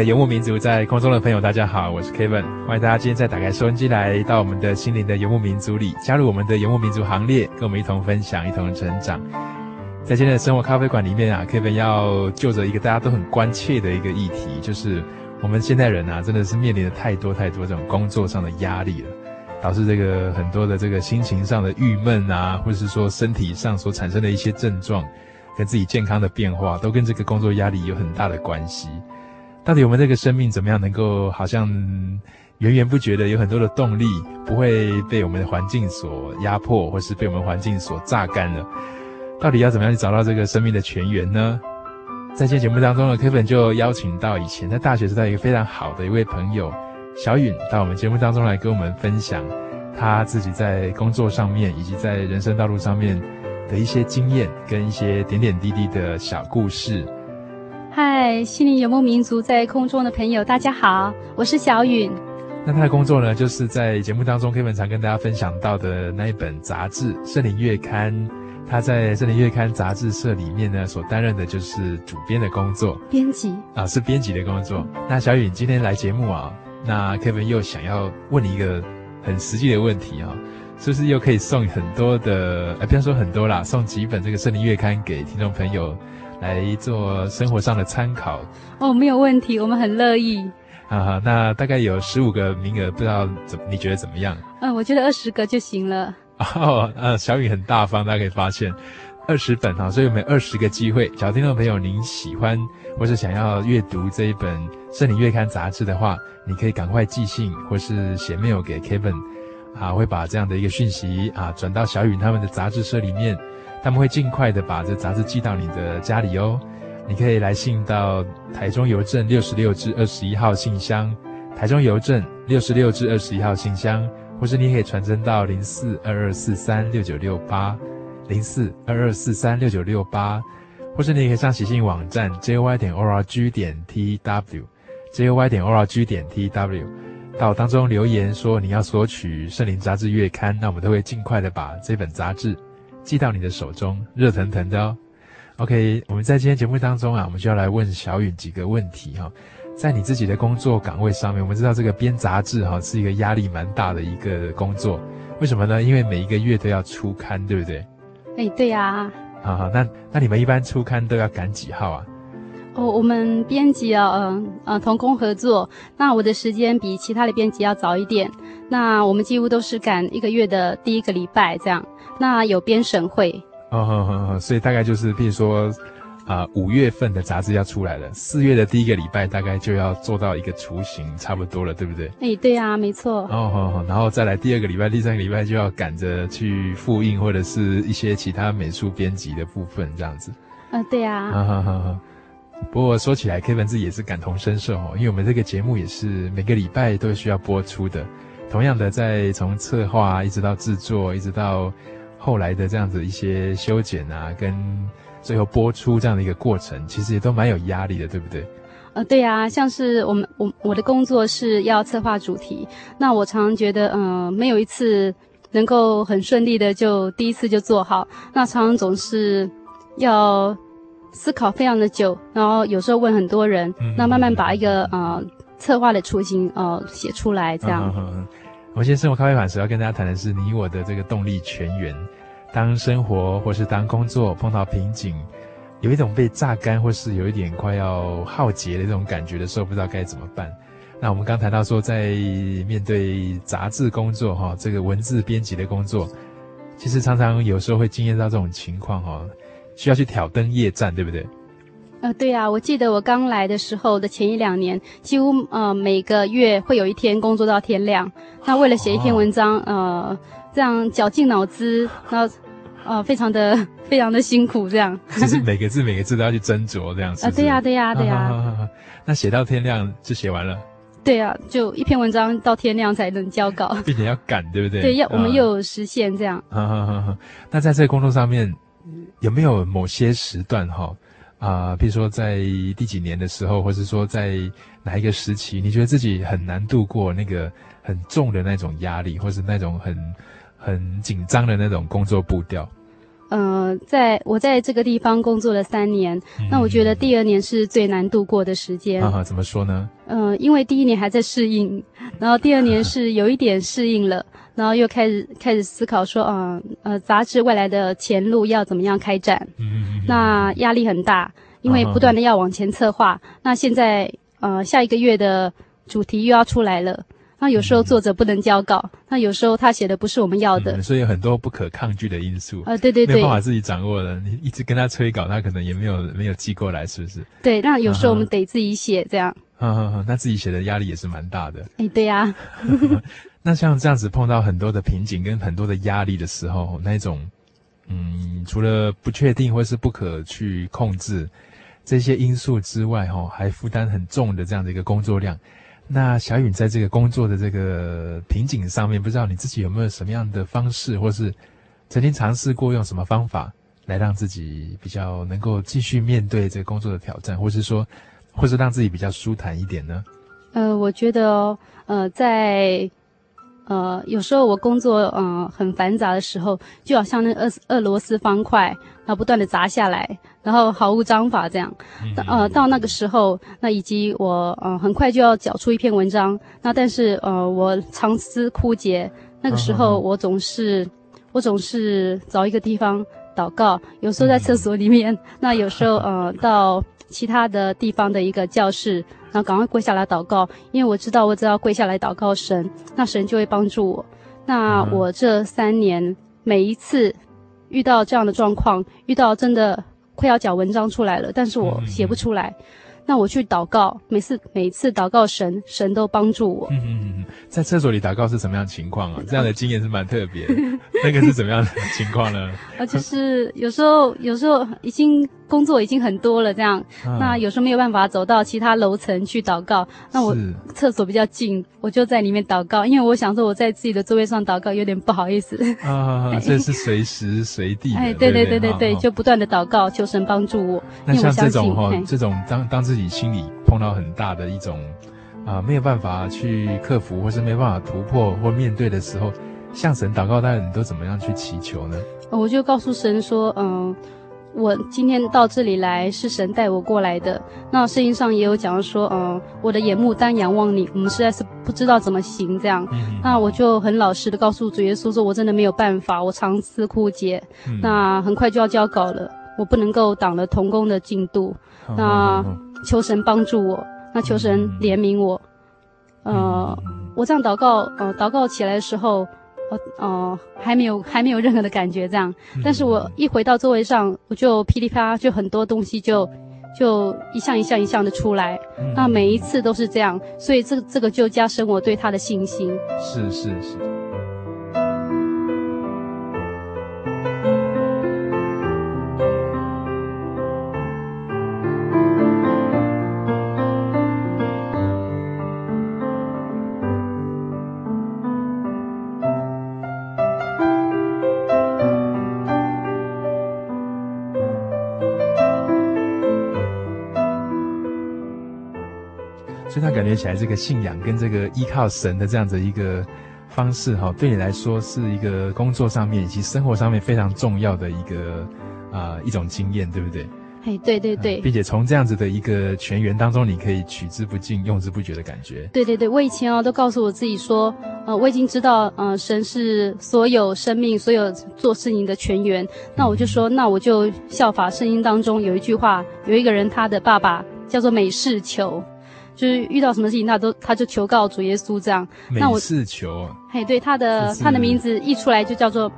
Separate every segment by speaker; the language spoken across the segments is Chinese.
Speaker 1: 的游牧民族，在空中的朋友，大家好，我是 Kevin，欢迎大家今天再打开收音机，来到我们的心灵的游牧民族里，加入我们的游牧民族行列，跟我们一同分享，一同成长。在今天的生活咖啡馆里面啊，Kevin 要就着一个大家都很关切的一个议题，就是我们现代人啊，真的是面临了太多太多这种工作上的压力了，导致这个很多的这个心情上的郁闷啊，或者是说身体上所产生的一些症状，跟自己健康的变化，都跟这个工作压力有很大的关系。到底我们这个生命怎么样能够好像源源不绝的有很多的动力，不会被我们的环境所压迫，或是被我们环境所榨干了？到底要怎么样去找到这个生命的泉源呢？在今天节目当中呢，Kevin 就邀请到以前在大学时代一个非常好的一位朋友小允到我们节目当中来跟我们分享他自己在工作上面以及在人生道路上面的一些经验跟一些点点滴滴的小故事。
Speaker 2: 嗨，心灵游牧民族在空中的朋友，大家好，我是小允。
Speaker 1: 那他的工作呢，就是在节目当中，Kevin 常跟大家分享到的那一本杂志《圣灵月刊》。他在《圣灵月刊》杂志社里面呢，所担任的就是主编的工作，
Speaker 2: 编辑
Speaker 1: 啊，是编辑的工作。那小允今天来节目啊，那 Kevin 又想要问你一个很实际的问题啊，是不是又可以送很多的？呃，不要说很多啦，送几本这个《圣灵月刊》给听众朋友。来做生活上的参考
Speaker 2: 哦，没有问题，我们很乐意。
Speaker 1: 好好，那大概有十五个名额，不知道怎你觉得怎么样？
Speaker 2: 嗯，我觉得二十个就行了。
Speaker 1: 哦，呃，小雨很大方，大家可以发现二十本哈，所以我们二十个机会。假如听众朋友您喜欢或是想要阅读这一本《圣灵月刊》杂志的话，你可以赶快寄信或是写 mail 给 Kevin，啊，会把这样的一个讯息啊转到小雨他们的杂志社里面。他们会尽快的把这杂志寄到你的家里哦。你可以来信到台中邮政六十六至二十一号信箱，台中邮政六十六至二十一号信箱，或是你可以传真到零四二二四三六九六八，零四二二四三六九六八，或是你也可以上喜信网站 jy 点 org 点 tw，jy 点 org 点 tw，到当中留言说你要索取圣灵杂志月刊，那我们都会尽快的把这本杂志。寄到你的手中，热腾腾的哦。OK，我们在今天节目当中啊，我们就要来问小允几个问题哈。在你自己的工作岗位上面，我们知道这个编杂志哈是一个压力蛮大的一个工作，为什么呢？因为每一个月都要出刊，对不对？
Speaker 2: 哎，对呀。
Speaker 1: 好好，那那你们一般出刊都要赶几号啊？
Speaker 2: 哦，我们编辑啊，嗯、呃、嗯，同工合作，那我的时间比其他的编辑要早一点。那我们几乎都是赶一个月的第一个礼拜这样。那有
Speaker 1: 编审会所以大概就是，譬如说，啊、呃，五月份的杂志要出来了，四月的第一个礼拜大概就要做到一个雏形，差不多了，对不对？
Speaker 2: 哎，对啊，没错。
Speaker 1: 哦，好好，然后再来第二个礼拜、第三个礼拜就要赶着去复印或者是一些其他美术编辑的部分，这样子。
Speaker 2: 对啊。
Speaker 1: 好好好好。不过说起来，Kevin 自己也是感同身受哦，因为我们这个节目也是每个礼拜都需要播出的。同样的，在从策划一直到制作，一直到后来的这样子一些修剪啊，跟最后播出这样的一个过程，其实也都蛮有压力的，对不对？
Speaker 2: 呃，对啊，像是我们我我的工作是要策划主题，那我常常觉得，嗯、呃，没有一次能够很顺利的就第一次就做好，那常常总是要。思考非常的久，然后有时候问很多人，嗯、那慢慢把一个呃策划的雏形呃写出来，这样。嗯嗯嗯、
Speaker 1: 我今天生活咖啡馆时要跟大家谈的是你我的这个动力泉源。当生活或是当工作碰到瓶颈，有一种被榨干或是有一点快要耗竭的这种感觉的时候，不知道该怎么办。那我们刚谈到说，在面对杂志工作哈，这个文字编辑的工作，其实常常有时候会经验到这种情况哈。需要去挑灯夜战，对不对？
Speaker 2: 呃，对啊，我记得我刚来的时候的前一两年，几乎呃每个月会有一天工作到天亮。那为了写一篇文章，哦、呃，这样绞尽脑汁，然后呃非常的非常的辛苦，这样。
Speaker 1: 就是 每个字每个字都要去斟酌，这样子。啊、呃，
Speaker 2: 对呀、啊，对呀、啊，对呀。
Speaker 1: 那写到天亮就写完了。
Speaker 2: 对啊，就一篇文章到天亮才能交稿，
Speaker 1: 并且要赶，对不对？
Speaker 2: 对，要我们又有时限这样。
Speaker 1: 哈哈哈。那在这个工作上面。有没有某些时段哈啊，比如说在第几年的时候，或是说在哪一个时期，你觉得自己很难度过那个很重的那种压力，或是那种很很紧张的那种工作步调？
Speaker 2: 呃，在我在这个地方工作了三年，嗯、那我觉得第二年是最难度过的时间。
Speaker 1: 啊，怎么说呢？
Speaker 2: 呃，因为第一年还在适应，然后第二年是有一点适应了。然后又开始开始思考说，嗯呃，杂志未来的前路要怎么样开展？嗯，那压力很大，因为不断的要往前策划。哦、那现在呃，下一个月的主题又要出来了。那有时候作者不能交稿，嗯、那有时候他写的不是我们要的，
Speaker 1: 嗯、所以有很多不可抗拒的因素。
Speaker 2: 呃，对对对，
Speaker 1: 没有办法自己掌握的。你一直跟他催稿，他可能也没有没有寄过来，是不是？
Speaker 2: 对，那有时候我们得自己写，这样。
Speaker 1: 嗯嗯嗯，那自己写的压力也是蛮大的。
Speaker 2: 哎，对呀、啊。
Speaker 1: 那像这样子碰到很多的瓶颈跟很多的压力的时候，那种，嗯，除了不确定或是不可去控制这些因素之外，哈，还负担很重的这样的一个工作量。那小允在这个工作的这个瓶颈上面，不知道你自己有没有什么样的方式，或是曾经尝试过用什么方法来让自己比较能够继续面对这个工作的挑战，或是说，或是让自己比较舒坦一点呢？
Speaker 2: 呃，我觉得哦，呃，在。呃，有时候我工作嗯、呃、很繁杂的时候，就好像那个俄俄罗斯方块，然后不断的砸下来，然后毫无章法这样。嗯、呃，到那个时候，那以及我呃很快就要缴出一篇文章，那但是呃我长思枯竭，那个时候我总是、嗯、我总是找一个地方祷告，有时候在厕所里面，嗯、那有时候呃到其他的地方的一个教室。然后赶快跪下来祷告，因为我知道，我只要跪下来祷告神，那神就会帮助我。那我这三年每一次遇到这样的状况，遇到真的快要讲文章出来了，但是我写不出来。那我去祷告，每次每次祷告神，神都帮助我。嗯嗯
Speaker 1: 嗯，在厕所里祷告是什么样的情况啊？这样的经验是蛮特别的。那个是怎么样的情况呢？
Speaker 2: 啊，就是有时候有时候已经工作已经很多了，这样，啊、那有时候没有办法走到其他楼层去祷告。那我厕所比较近，我就在里面祷告，因为我想说我在自己的座位上祷告有点不好意思。
Speaker 1: 啊，这是随时随地。
Speaker 2: 哎，对对对对对，就不断的祷告，求神帮助我。
Speaker 1: 那像这种哈，这种当当自己心里碰到很大的一种啊，没有办法去克服，或是没办法突破或面对的时候。向神祷告，大家你都怎么样去祈求呢？
Speaker 2: 我就告诉神说，嗯，我今天到这里来是神带我过来的。那圣经上也有讲说，嗯，我的眼目单仰望你，我们实在是不知道怎么行这样。嗯、那我就很老实的告诉主耶稣说，我真的没有办法，我长思枯竭。嗯、那很快就要交稿了，我不能够挡了童工的进度。嗯、那求神帮助我，那求神怜悯我。嗯、呃，我这样祷告，呃，祷告起来的时候。呃哦，还没有还没有任何的感觉这样，但是我一回到座位上，我就噼里啪啦，就很多东西就就一项一项一项的出来，那每一次都是这样，所以这这个就加深我对他的信心。
Speaker 1: 是是是。起来，这个信仰跟这个依靠神的这样子一个方式，哈，对你来说是一个工作上面以及生活上面非常重要的一个啊、呃、一种经验，对不对？
Speaker 2: 哎，对对对，
Speaker 1: 并且从这样子的一个全员当中，你可以取之不尽、用之不绝的感觉。
Speaker 2: 对对对，我以前哦都告诉我自己说，呃，我已经知道，呃，神是所有生命、所有做事情的全员。那我就说，嗯、那我就效法圣经当中有一句话，有一个人他的爸爸叫做美事求，就是遇到什么事情他都他就求告主耶稣这样。
Speaker 1: 那我是求，
Speaker 2: 嘿，对，他的他的名字一出来就叫做。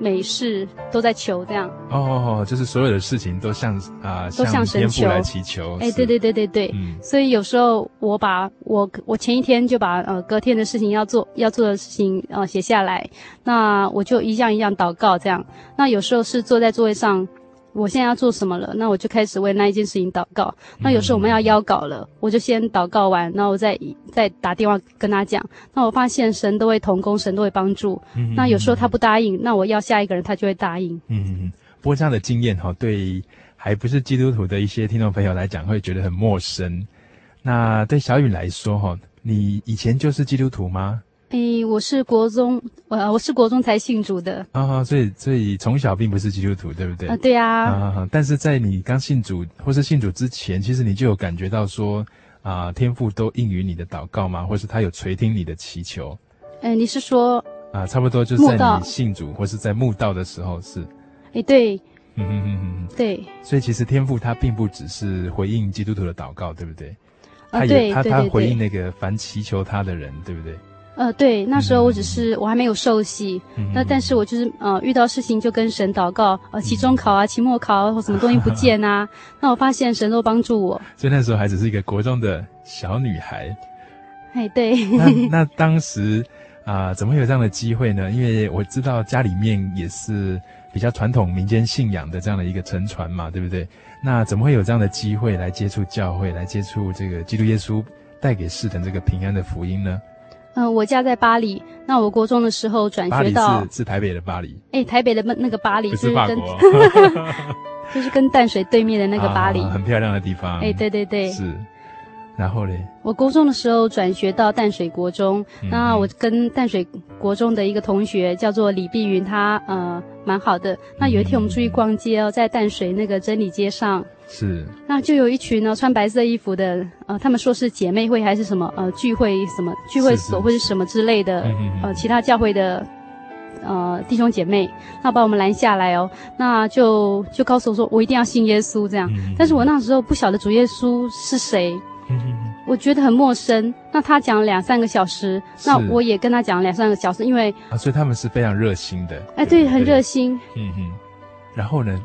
Speaker 2: 每事都在求这样
Speaker 1: 哦，哦，就是所有的事情都向啊、呃，
Speaker 2: 都向神求
Speaker 1: 来祈求。
Speaker 2: 哎，对对对对对，嗯，所以有时候我把我我前一天就把呃隔天的事情要做要做的事情呃写下来，那我就一样一样祷告这样。那有时候是坐在座位上。我现在要做什么了？那我就开始为那一件事情祷告。那有时候我们要邀稿了，我就先祷告完，然后我再再打电话跟他讲。那我发现神都会同工，神都会帮助。那有时候他不答应，那我要下一个人，他就会答应。
Speaker 1: 嗯，不过这样的经验哈，对还不是基督徒的一些听众朋友来讲，会觉得很陌生。那对小雨来说哈，你以前就是基督徒吗？
Speaker 2: 诶，我是国中，我我是国中才信主的
Speaker 1: 啊，所以所以从小并不是基督徒，对不对？
Speaker 2: 啊，对啊。
Speaker 1: 啊，但是在你刚信主或是信主之前，其实你就有感觉到说，啊，天父都应允你的祷告吗？或是他有垂听你的祈求？
Speaker 2: 诶，你是说
Speaker 1: 啊，差不多就是在你信主或是在慕道的时候是？
Speaker 2: 诶，对，
Speaker 1: 嗯嗯嗯嗯，
Speaker 2: 对。
Speaker 1: 所以其实天赋他并不只是回应基督徒的祷告，对不对？
Speaker 2: 啊，
Speaker 1: 对，
Speaker 2: 对，对，
Speaker 1: 他他回应那个凡祈求他的人，对不对？
Speaker 2: 呃，对，那时候我只是、嗯、我还没有受洗，嗯、那但是我就是呃遇到事情就跟神祷告，呃期中考啊、期末考啊或什么东西不见啊，那我发现神都帮助我。
Speaker 1: 所以那时候还只是一个国中的小女孩。
Speaker 2: 哎，对。
Speaker 1: 那那当时啊、呃，怎么会有这样的机会呢？因为我知道家里面也是比较传统民间信仰的这样的一个承传嘛，对不对？那怎么会有这样的机会来接触教会，来接触这个基督耶稣带给世人这个平安的福音呢？
Speaker 2: 嗯、呃，我家在巴黎。那我国中的时候转学到，
Speaker 1: 是是台北的巴黎。
Speaker 2: 哎、欸，台北的那那个巴黎
Speaker 1: 是法国，
Speaker 2: 就是跟淡水对面的那个巴黎，
Speaker 1: 啊、很漂亮的地方。
Speaker 2: 哎、欸，对对对，
Speaker 1: 是。然后嘞，
Speaker 2: 我国中的时候转学到淡水国中，嗯、那我跟淡水国中的一个同学叫做李碧云，他呃蛮好的。那有一天我们出去逛街哦，在淡水那个真理街上，
Speaker 1: 是，
Speaker 2: 那就有一群呢穿白色衣服的，呃，他们说是姐妹会还是什么呃聚会什么聚会所或者什么之类的，呃其他教会的呃弟兄姐妹，那把我们拦下来哦，那就就告诉我说我一定要信耶稣这样，嗯、但是我那时候不晓得主耶稣是谁。我觉得很陌生。那他讲两三个小时，那我也跟他讲两三个小时，因为
Speaker 1: 啊，所以他们是非常热心的。
Speaker 2: 哎，对，很热心。
Speaker 1: 嗯哼。然后呢？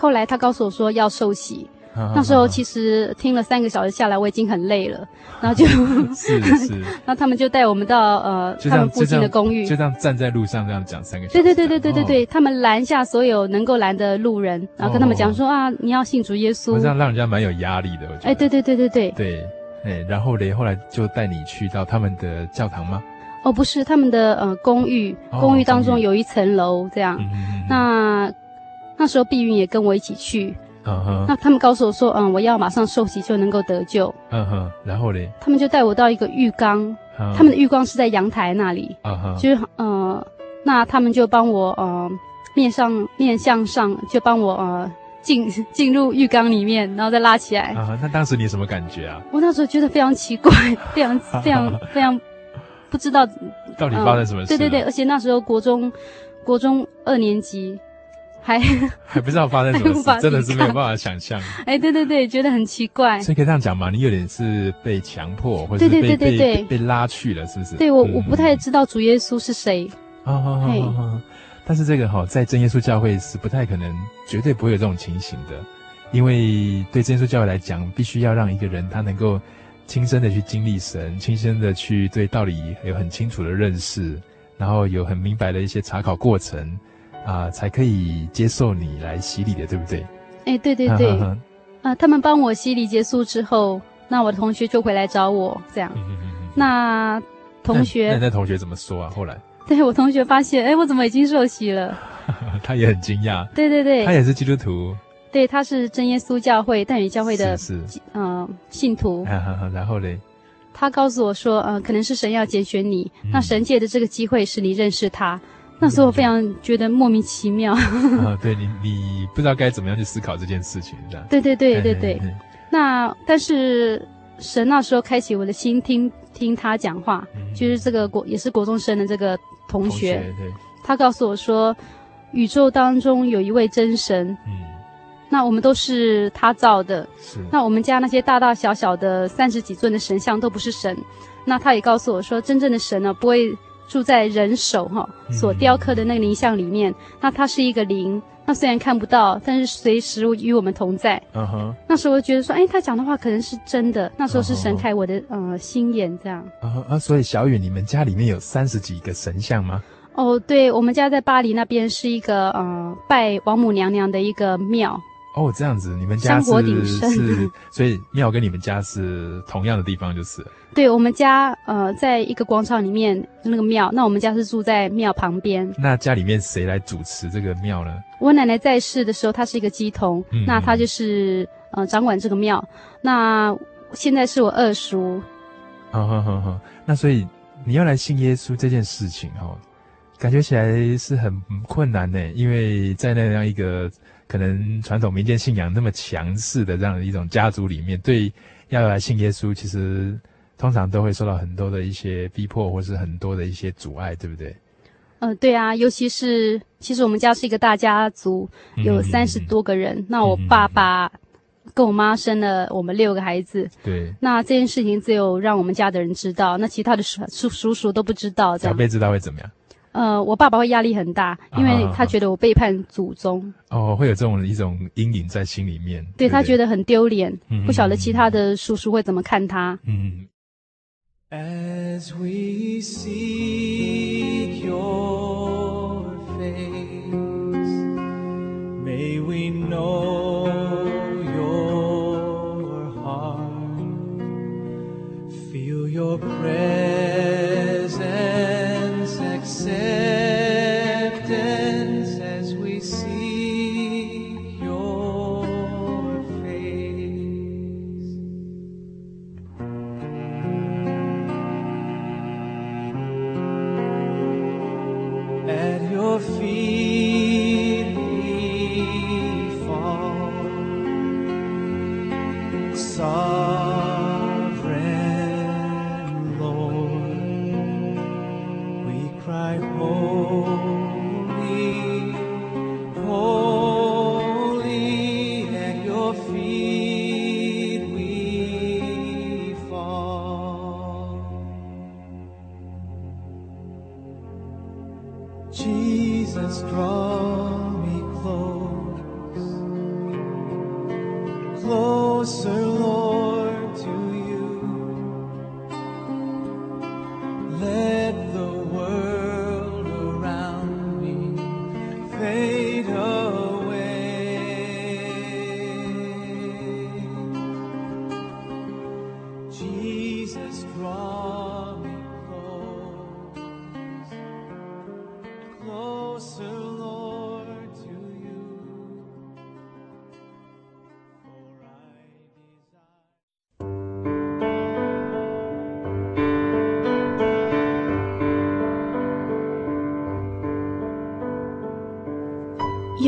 Speaker 2: 后来他告诉我说要受洗。那时候其实听了三个小时下来，我已经很累了，然后就，
Speaker 1: 是 是，
Speaker 2: 然后他们就带我们到呃他们附近的公寓，
Speaker 1: 就这样站在路上这样讲三个小时。
Speaker 2: 对对对对对对对，他们拦下所有能够拦的路人，然后跟他们讲说啊，你要信主耶稣。这样
Speaker 1: 让人家蛮有压力的，我觉得。
Speaker 2: 哎，对对对对对。
Speaker 1: 对，哎，然后嘞，后来就带你去到他们的教堂吗？
Speaker 2: 哦，不是，他们的呃公寓，公寓当中有一层楼这样。那那时候碧云也跟我一起去。嗯哼，那他们告诉我说，嗯，我要马上受洗就能够得救。
Speaker 1: 嗯哼，然后嘞，
Speaker 2: 他们就带我到一个浴缸，他们的浴缸是在阳台那里。就是呃，那他们就帮我呃面上面向上，就帮我呃进进入浴缸里面，然后再拉起来。
Speaker 1: 啊，那当时你什么感觉啊？
Speaker 2: 我那时候觉得非常奇怪，非常非常 非常不知道
Speaker 1: 到底发生什么事。
Speaker 2: 对对对，而且那时候国中国中二年级。还
Speaker 1: 还不知道发生什么事，真的是没有办法想象。
Speaker 2: 哎，对对对，觉得很奇怪。
Speaker 1: 所以可以这样讲嘛？你有点是被强迫，或者是被被被拉去了，是不是？
Speaker 2: 对我，我不太知道主耶稣是谁。
Speaker 1: 啊啊啊！但是这个哈，在真耶稣教会是不太可能，绝对不会有这种情形的，因为对真耶稣教会来讲，必须要让一个人他能够亲身的去经历神，亲身的去对道理有很清楚的认识，然后有很明白的一些查考过程。啊、呃，才可以接受你来洗礼的，对不对？
Speaker 2: 哎，对对对，啊、呃，他们帮我洗礼结束之后，那我的同学就回来找我，这样。那同学，
Speaker 1: 那那，同学怎么说啊？后来，
Speaker 2: 对我同学发现，哎，我怎么已经受洗了？
Speaker 1: 他也很惊讶。
Speaker 2: 对对对，
Speaker 1: 他也是基督徒。
Speaker 2: 对，他是真耶稣教会淡水教会的，是，嗯、呃，信徒。
Speaker 1: 然后嘞，
Speaker 2: 他告诉我说，呃，可能是神要拣选你，嗯、那神借的这个机会是你认识他。那时候我非常觉得莫名其妙。
Speaker 1: 啊，对你，你不知道该怎么样去思考这件事情，这样。
Speaker 2: 对对对对对。那但是神那时候开启我的心，听听他讲话，嗯、就是这个国也是国中生的这个同学，同学对，他告诉我说，宇宙当中有一位真神。嗯。那我们都是他造的。是。那我们家那些大大小小的三十几尊的神像都不是神。那他也告诉我说，真正的神呢，不会。住在人手哈所雕刻的那个灵像里面，嗯、那它是一个灵，那虽然看不到，但是随时与我们同在。嗯哼。那时候我觉得说，哎，他讲的话可能是真的。那时候是神开我的、uh. 呃心眼，这样。
Speaker 1: 啊啊！所以小雨，你们家里面有三十几个神像吗？
Speaker 2: 哦，对，我们家在巴黎那边是一个呃拜王母娘娘的一个庙。
Speaker 1: 哦，这样子，你们家是是，所以庙跟你们家是同样的地方，就是。
Speaker 2: 对，我们家呃，在一个广场里面那个庙，那我们家是住在庙旁边。
Speaker 1: 那家里面谁来主持这个庙呢？
Speaker 2: 我奶奶在世的时候，她是一个鸡童，嗯、那她就是呃掌管这个庙。那现在是我二叔。
Speaker 1: 好好好好，那所以你要来信耶稣这件事情哈，感觉起来是很困难呢，因为在那样一个。可能传统民间信仰那么强势的这样的一种家族里面，对要来信耶稣，其实通常都会受到很多的一些逼迫，或是很多的一些阻碍，对不对？
Speaker 2: 嗯、呃，对啊，尤其是其实我们家是一个大家族，有三十多个人。嗯、那我爸爸跟我妈生了我们六个孩子。对。那这件事情只有让我们家的人知道，那其他的叔叔叔叔都不知道。这样。
Speaker 1: 长辈知道会怎么样？
Speaker 2: 呃，我爸爸会压力很大，因为他觉得我背叛祖宗。
Speaker 1: 哦，会有这种一种阴影在心里面。
Speaker 2: 对，对他觉得很丢脸，嗯，不晓得其他的叔叔会怎么看他。嗯。As we seek your face, may we know your heart, feel your presence.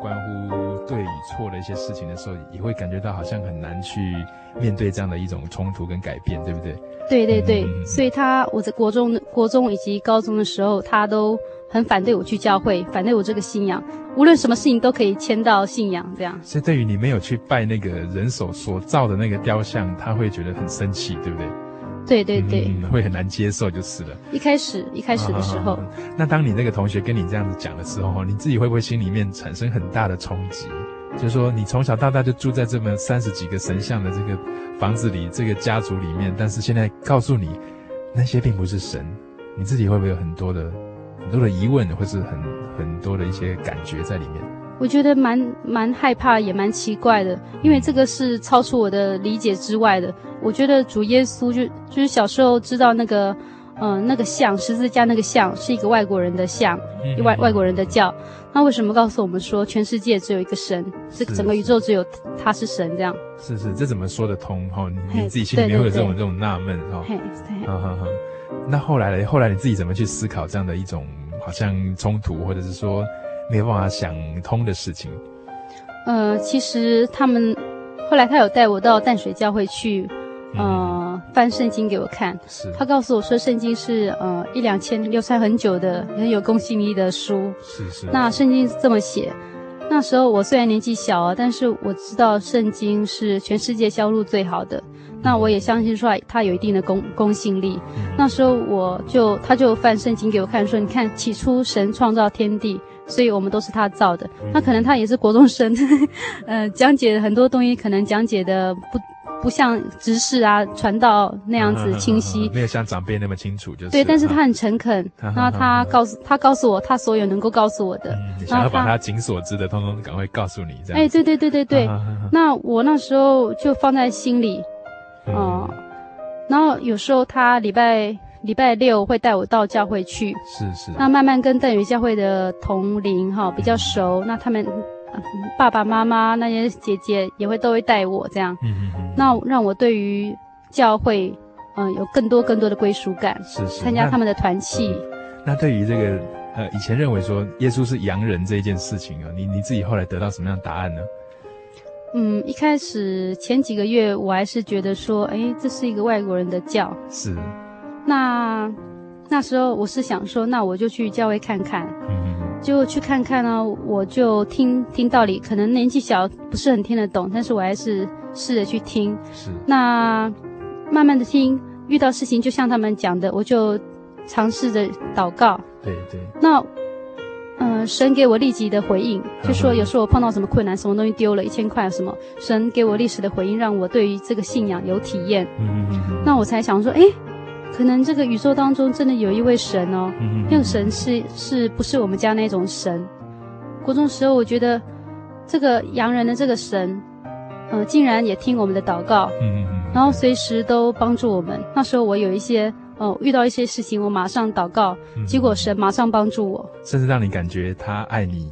Speaker 1: 关乎对与错的一些事情的时候也会感觉到好像很难去面对这样的一种冲突跟改变对不
Speaker 2: 对？对对对。所以他我在国中国中以及高中的时候他都很反对我去教会反对我这个信仰无论什么事情都可以迁到信仰这样。
Speaker 1: 所以对于你没有去拜那个人手所造的那个雕像他会觉得很生气对不对？
Speaker 2: 对对对、
Speaker 1: 嗯，会很难接受就是了。
Speaker 2: 一开始一开始的时候，
Speaker 1: 啊、那当你那个同学跟你这样子讲的时候，你自己会不会心里面产生很大的冲击？就是说，你从小到大就住在这么三十几个神像的这个房子里，这个家族里面，但是现在告诉你那些并不是神，你自己会不会有很多的很多的疑问，或是很很多的一些感觉在里面？
Speaker 2: 我觉得蛮蛮害怕，也蛮奇怪的，因为这个是超出我的理解之外的。我觉得主耶稣就就是小时候知道那个，嗯、呃，那个像十字架那个像是一个外国人的像，外外国人的教。那为什么告诉我们说全世界只有一个神，这个整个宇宙只有他是神这样？
Speaker 1: 是是，这怎么说得通？哈，你你自己心里面会有这种这种纳闷哈？
Speaker 2: 嘿，对。
Speaker 1: 好好好。那后来呢？后来你自己怎么去思考这样的一种好像冲突，或者是说？没有办法想通的事情。
Speaker 2: 呃，其实他们后来他有带我到淡水教会去，呃，嗯、翻圣经给我看。是。他告诉我说，圣经是呃一两千流传很久的很有公信力的书。
Speaker 1: 是是。
Speaker 2: 那圣经是这么写。那时候我虽然年纪小啊，但是我知道圣经是全世界销路最好的。嗯、那我也相信说它有一定的公公信力。嗯、那时候我就他就翻圣经给我看，说你看起初神创造天地。所以我们都是他造的，那可能他也是国中生，呃，讲解很多东西可能讲解的不不像执事啊传道那样子清晰，
Speaker 1: 啊啊啊啊，没有像长辈那么清楚，就是。
Speaker 2: 对，但是他很诚恳，然后他告诉他告诉我他所有能够告诉我的，
Speaker 1: 嗯，想要把他仅所知的通通赶快告诉你，这样，
Speaker 2: 哎，对对对对对，那我那时候就放在心里，嗯，呃，然后有时候他礼拜。礼拜六会带我到教会去，
Speaker 1: 是是。
Speaker 2: 那慢慢跟淡水教会的同龄哈比较熟，嗯、那他们、呃、爸爸妈妈那些姐姐也会都会带我这样，嗯嗯嗯。那让我对于教会嗯、呃、有更多更多的归属感，
Speaker 1: 是是。
Speaker 2: 参加他们的团契。
Speaker 1: 那对于这个呃以前认为说耶稣是洋人这一件事情啊，你你自己后来得到什么样的答案呢？
Speaker 2: 嗯，一开始前几个月我还是觉得说，哎，这是一个外国人的教，
Speaker 1: 是。
Speaker 2: 那那时候我是想说，那我就去教会看看，就去看看呢。我就听听道理，可能年纪小不是很听得懂，但是我还是试着去听。
Speaker 1: 是。
Speaker 2: 那慢慢的听，遇到事情就像他们讲的，我就尝试着祷告。
Speaker 1: 对对。
Speaker 2: 那嗯、呃，神给我立即的回应，就说有时候我碰到什么困难，什么东西丢了一千块什么，神给我历史的回应，让我对于这个信仰有体验。
Speaker 1: 嗯嗯嗯。
Speaker 2: 那我才想说，哎。可能这个宇宙当中真的有一位神哦，嗯、那个神是是不是我们家那种神？国中时候我觉得这个洋人的这个神，呃，竟然也听我们的祷告，
Speaker 1: 嗯、
Speaker 2: 然后随时都帮助我们。那时候我有一些呃遇到一些事情，我马上祷告，
Speaker 1: 嗯、
Speaker 2: 结果神马上帮助我，
Speaker 1: 甚至让你感觉他爱你，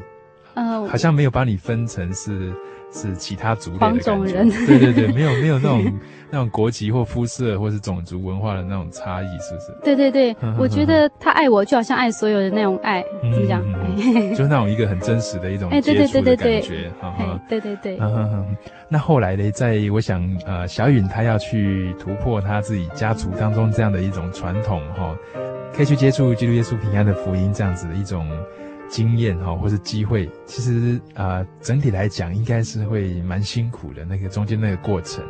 Speaker 2: 呃，
Speaker 1: 好像没有把你分成是。是其他族类的
Speaker 2: 黄种人，
Speaker 1: 对对对，没有 没有那种那种国籍或肤色或是种族文化的那种差异，是不是？
Speaker 2: 对对对，我觉得他爱我就好像爱所有的那种爱，怎么讲？
Speaker 1: 嗯、就是那种一个很真实的一种接触的感觉。
Speaker 2: 对对对。
Speaker 1: 那后来呢？在我想，呃，小允他要去突破他自己家族当中这样的一种传统，哈，可以去接触基督耶稣平安的福音这样子的一种。经验哈，或是机会，其实啊、呃，整体来讲，应该是会蛮辛苦的。那个中间那个过程，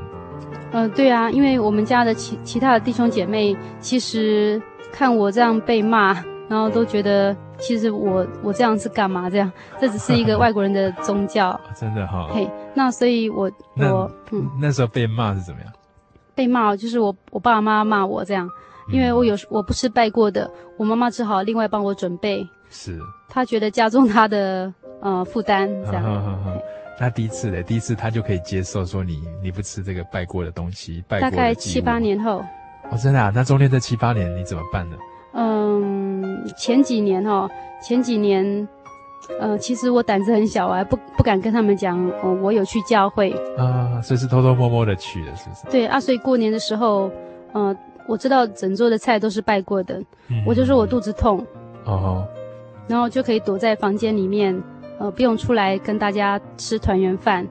Speaker 2: 呃，对啊，因为我们家的其其他的弟兄姐妹，其实看我这样被骂，然后都觉得，其实我我这样是干嘛？这样，这只是一个外国人的宗教，
Speaker 1: 真的哈、哦。
Speaker 2: 嘿，那所以我，我嗯，
Speaker 1: 那时候被骂是怎么样？
Speaker 2: 被骂就是我我爸爸妈骂我这样，因为我有我不吃拜过的，我妈妈只好另外帮我准备。
Speaker 1: 是。
Speaker 2: 他觉得加重他的呃负担，这样。
Speaker 1: 好好好，那第一次嘞，第一次他就可以接受说你你不吃这个拜过的东西，拜过。
Speaker 2: 大概七八年后。
Speaker 1: 哦，真的啊？那中间这七八年你怎么办呢？
Speaker 2: 嗯，前几年哦，前几年，呃，其实我胆子很小，我还不不敢跟他们讲，哦，我有去教会
Speaker 1: 啊，所以是偷偷摸摸的去的，是不是？
Speaker 2: 对啊，所以过年的时候，呃，我知道整桌的菜都是拜过的，嗯、我就说我肚子痛。
Speaker 1: 哦。
Speaker 2: 然后就可以躲在房间里面，呃，不用出来跟大家吃团圆饭。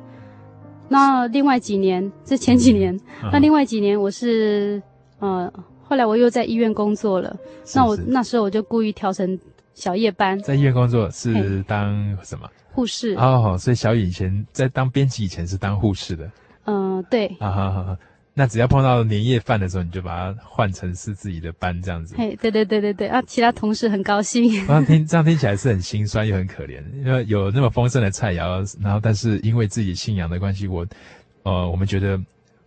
Speaker 2: 那另外几年，这前几年，嗯、那另外几年我是呃，后来我又在医院工作了。是是那我那时候我就故意调成小夜班。
Speaker 1: 在医院工作是当什么？
Speaker 2: 护士。
Speaker 1: 哦，所以小雨以前在当编辑以前是当护士的。
Speaker 2: 嗯、呃，对。
Speaker 1: 啊哈哈。那只要碰到年夜饭的时候，你就把它换成是自己的班这样子。
Speaker 2: 嘿，对对对对对啊！其他同事很高兴。
Speaker 1: 这样听这样听起来是很心酸又很可怜，因为有那么丰盛的菜肴，然后但是因为自己信仰的关系，我呃我们觉得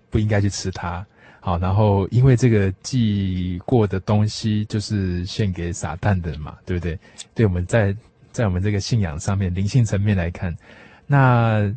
Speaker 1: 不应该去吃它。好，然后因为这个祭过的东西就是献给撒旦的嘛，对不对？对，我们在在我们这个信仰上面灵性层面来看，那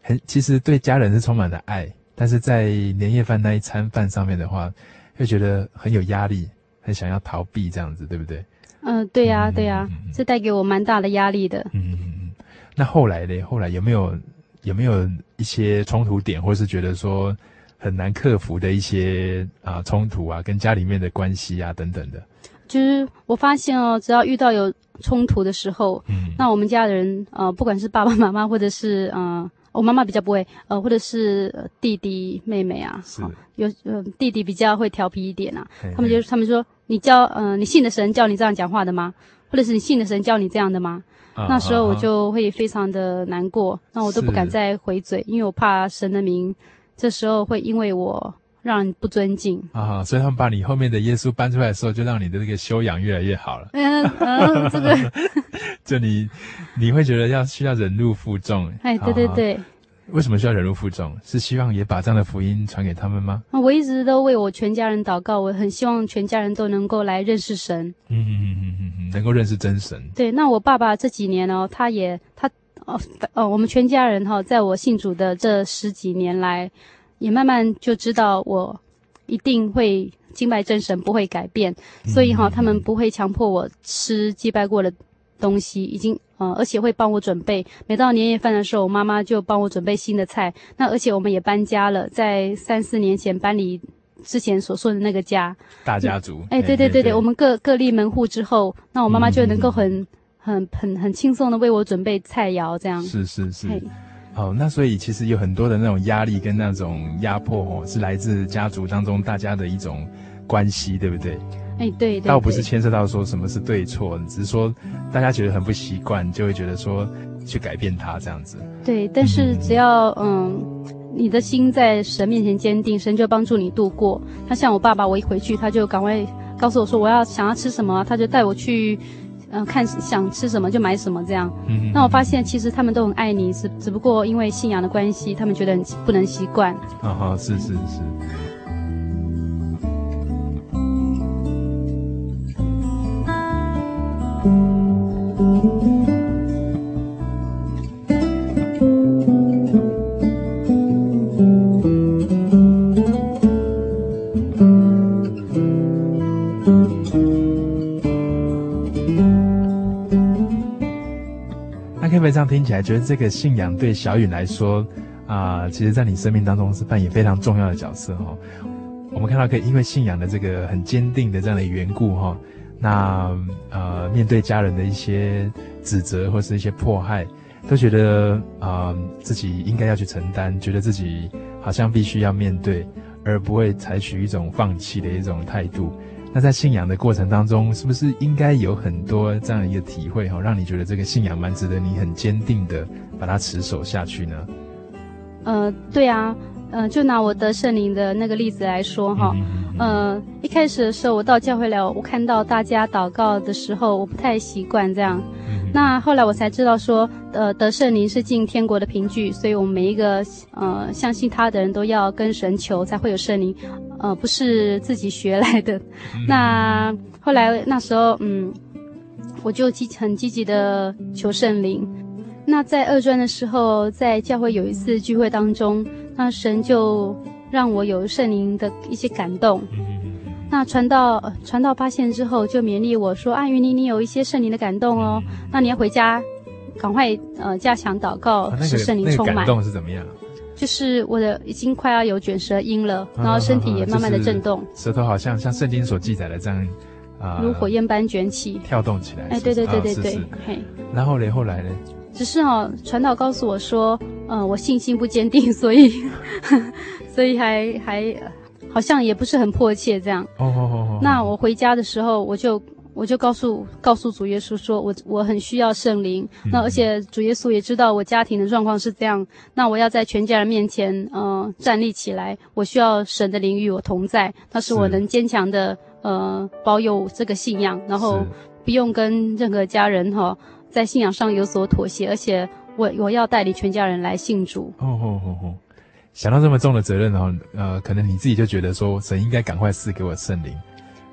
Speaker 1: 很其实对家人是充满了爱。但是在年夜饭那一餐饭上面的话，会觉得很有压力，很想要逃避这样子，对不对？
Speaker 2: 嗯、呃，对呀、啊，对呀、啊，这带给我蛮大的压力的。
Speaker 1: 嗯嗯嗯。那后来呢？后来有没有有没有一些冲突点，或是觉得说很难克服的一些啊冲突啊，跟家里面的关系啊等等的？
Speaker 2: 就是我发现哦，只要遇到有冲突的时候，嗯，那我们家人呃，不管是爸爸妈妈，或者是嗯。呃我妈妈比较不会，呃，或者是弟弟妹妹啊，是有呃弟弟比较会调皮一点啊。嘿嘿他们就他们说，你教呃你信的神叫你这样讲话的吗？或者是你信的神叫你这样的吗？啊、那时候我就会非常的难过，啊、那我都不敢再回嘴，因为我怕神的名这时候会因为我让人不尊敬
Speaker 1: 啊。所以他们把你后面的耶稣搬出来的时候，就让你的这个修养越来越好了。
Speaker 2: 嗯嗯，这个。
Speaker 1: 就你，你会觉得要需要忍辱负重。
Speaker 2: 哎，对对对。
Speaker 1: 为什么需要忍辱负重？是希望也把这样的福音传给他们吗？
Speaker 2: 我一直都为我全家人祷告，我很希望全家人都能够来认识神。
Speaker 1: 嗯嗯嗯嗯嗯，能够认识真神。
Speaker 2: 对，那我爸爸这几年呢、哦，他也他哦哦，我们全家人哈、哦，在我信主的这十几年来，也慢慢就知道我一定会敬拜真神，不会改变。所以哈、哦，他们不会强迫我吃祭拜过的东西，已经。呃，而且会帮我准备。每到年夜饭的时候，我妈妈就帮我准备新的菜。那而且我们也搬家了，在三四年前搬离之前所说的那个家。
Speaker 1: 大家族。
Speaker 2: 哎，对对对对，我们各各立门户之后，那我妈妈就能够很、嗯、很很很轻松的为我准备菜肴，这样。
Speaker 1: 是是是。好，那所以其实有很多的那种压力跟那种压迫哦，是来自家族当中大家的一种关系，对不对？
Speaker 2: 哎，对，对，
Speaker 1: 倒不是牵涉到说什么是对错，只是说大家觉得很不习惯，就会觉得说去改变它这样子。
Speaker 2: 对，但是只要嗯，嗯，你的心在神面前坚定，神就帮助你度过。他像我爸爸，我一回去他就赶快告诉我说我要想要吃什么，他就带我去嗯看想吃什么就买什么这样。嗯，那我发现其实他们都很爱你，只只不过因为信仰的关系，他们觉得很不能习惯。
Speaker 1: 啊哈，是是是。样听起来，觉得这个信仰对小允来说，啊、其实在你生命当中是扮演非常重要的角色哈。我们看到，可以因为信仰的这个很坚定的这样的缘故哈，那呃，面对家人的一些指责或是一些迫害，都觉得啊、自己应该要去承担，觉得自己好像必须要面对，而不会采取一种放弃的一种态度。那在信仰的过程当中，是不是应该有很多这样一个体会哈，让你觉得这个信仰蛮值得你很坚定的把它持守下去呢？
Speaker 2: 呃，对啊，呃，就拿我得圣灵的那个例子来说哈，嗯、呃，一开始的时候我到教会来，我看到大家祷告的时候，我不太习惯这样。那后来我才知道说，呃，得圣灵是进天国的凭据，所以我们每一个呃相信他的人都要跟神求，才会有圣灵，呃，不是自己学来的。那后来那时候，嗯，我就积很积极的求圣灵。那在二专的时候，在教会有一次聚会当中，那神就让我有圣灵的一些感动。那传到传道发现之后，就勉励我说：“啊，云妮，你有一些圣灵的感动哦，嗯、那你要回家，赶快呃加强祷告，使圣灵充满。”
Speaker 1: 感动是怎么样？
Speaker 2: 就是我的已经快要有卷舌音了，嗯、然后身体也慢慢的震动，
Speaker 1: 就是、舌头好像像圣经所记载的这样
Speaker 2: 如火焰般卷起，
Speaker 1: 跳动起来。
Speaker 2: 哎，对对对对对，嘿。
Speaker 1: 然后嘞，后来呢？
Speaker 2: 只是哦，传道告诉我说，呃，我信心不坚定，所以 所以还还好像也不是很迫切这样。
Speaker 1: 哦哦哦。
Speaker 2: 那我回家的时候，我就。我就告诉告诉主耶稣说，我我很需要圣灵。嗯、那而且主耶稣也知道我家庭的状况是这样。那我要在全家人面前，呃，站立起来。我需要神的灵与我同在，他使我能坚强的呃保有这个信仰，然后不用跟任何家人哈、哦、在信仰上有所妥协。而且我我要带领全家人来信主。
Speaker 1: 哦哦哦哦，想到这么重的责任，然后呃，可能你自己就觉得说，神应该赶快赐给我圣灵。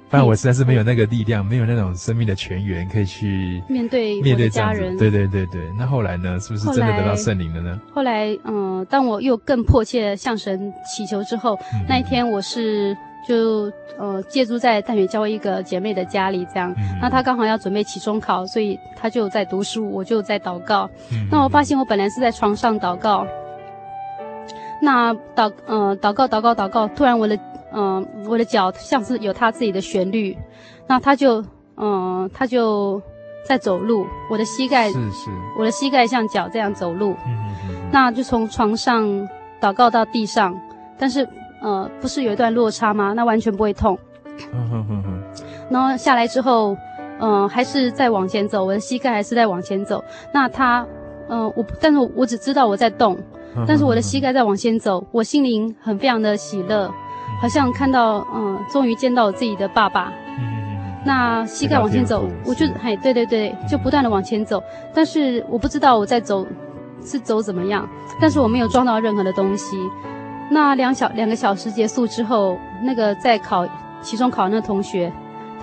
Speaker 1: 不然我实在是没有那个力量，没有那种生命的泉源可以去
Speaker 2: 面对
Speaker 1: 面对
Speaker 2: 家人。
Speaker 1: 对对对对，那后来呢？是不是真的得到圣灵了呢？
Speaker 2: 后来，嗯、呃，当我又更迫切向神祈求之后，嗯、那一天我是就呃借住在淡水教会一个姐妹的家里，这样。嗯、那她刚好要准备期中考，所以她就在读书，我就在祷告。嗯、那我发现我本来是在床上祷告，那祷呃祷告祷告祷告，突然我的。嗯，我的脚像是有它自己的旋律，那它就嗯，它就在走路。我的膝盖
Speaker 1: 是是，
Speaker 2: 我的膝盖像脚这样走路。
Speaker 1: 嗯嗯嗯。
Speaker 2: 那就从床上祷告到地上，但是呃，不是有一段落差吗？那完全不会痛。
Speaker 1: 嗯哼哼哼。
Speaker 2: 然后下来之后，嗯、呃，还是在往前走，我的膝盖还是在往前走。那它，嗯、呃，我，但是我，我只知道我在动，但是我的膝盖在往前走，我心灵很非常的喜乐。好像看到，嗯，终于见到我自己的爸爸。
Speaker 1: 嗯，
Speaker 2: 那膝盖往前走，我就，嘿，对对对，就不断的往前走。但是我不知道我在走，是走怎么样。但是我没有撞到任何的东西。那两小两个小时结束之后，那个在考期中考那个同学，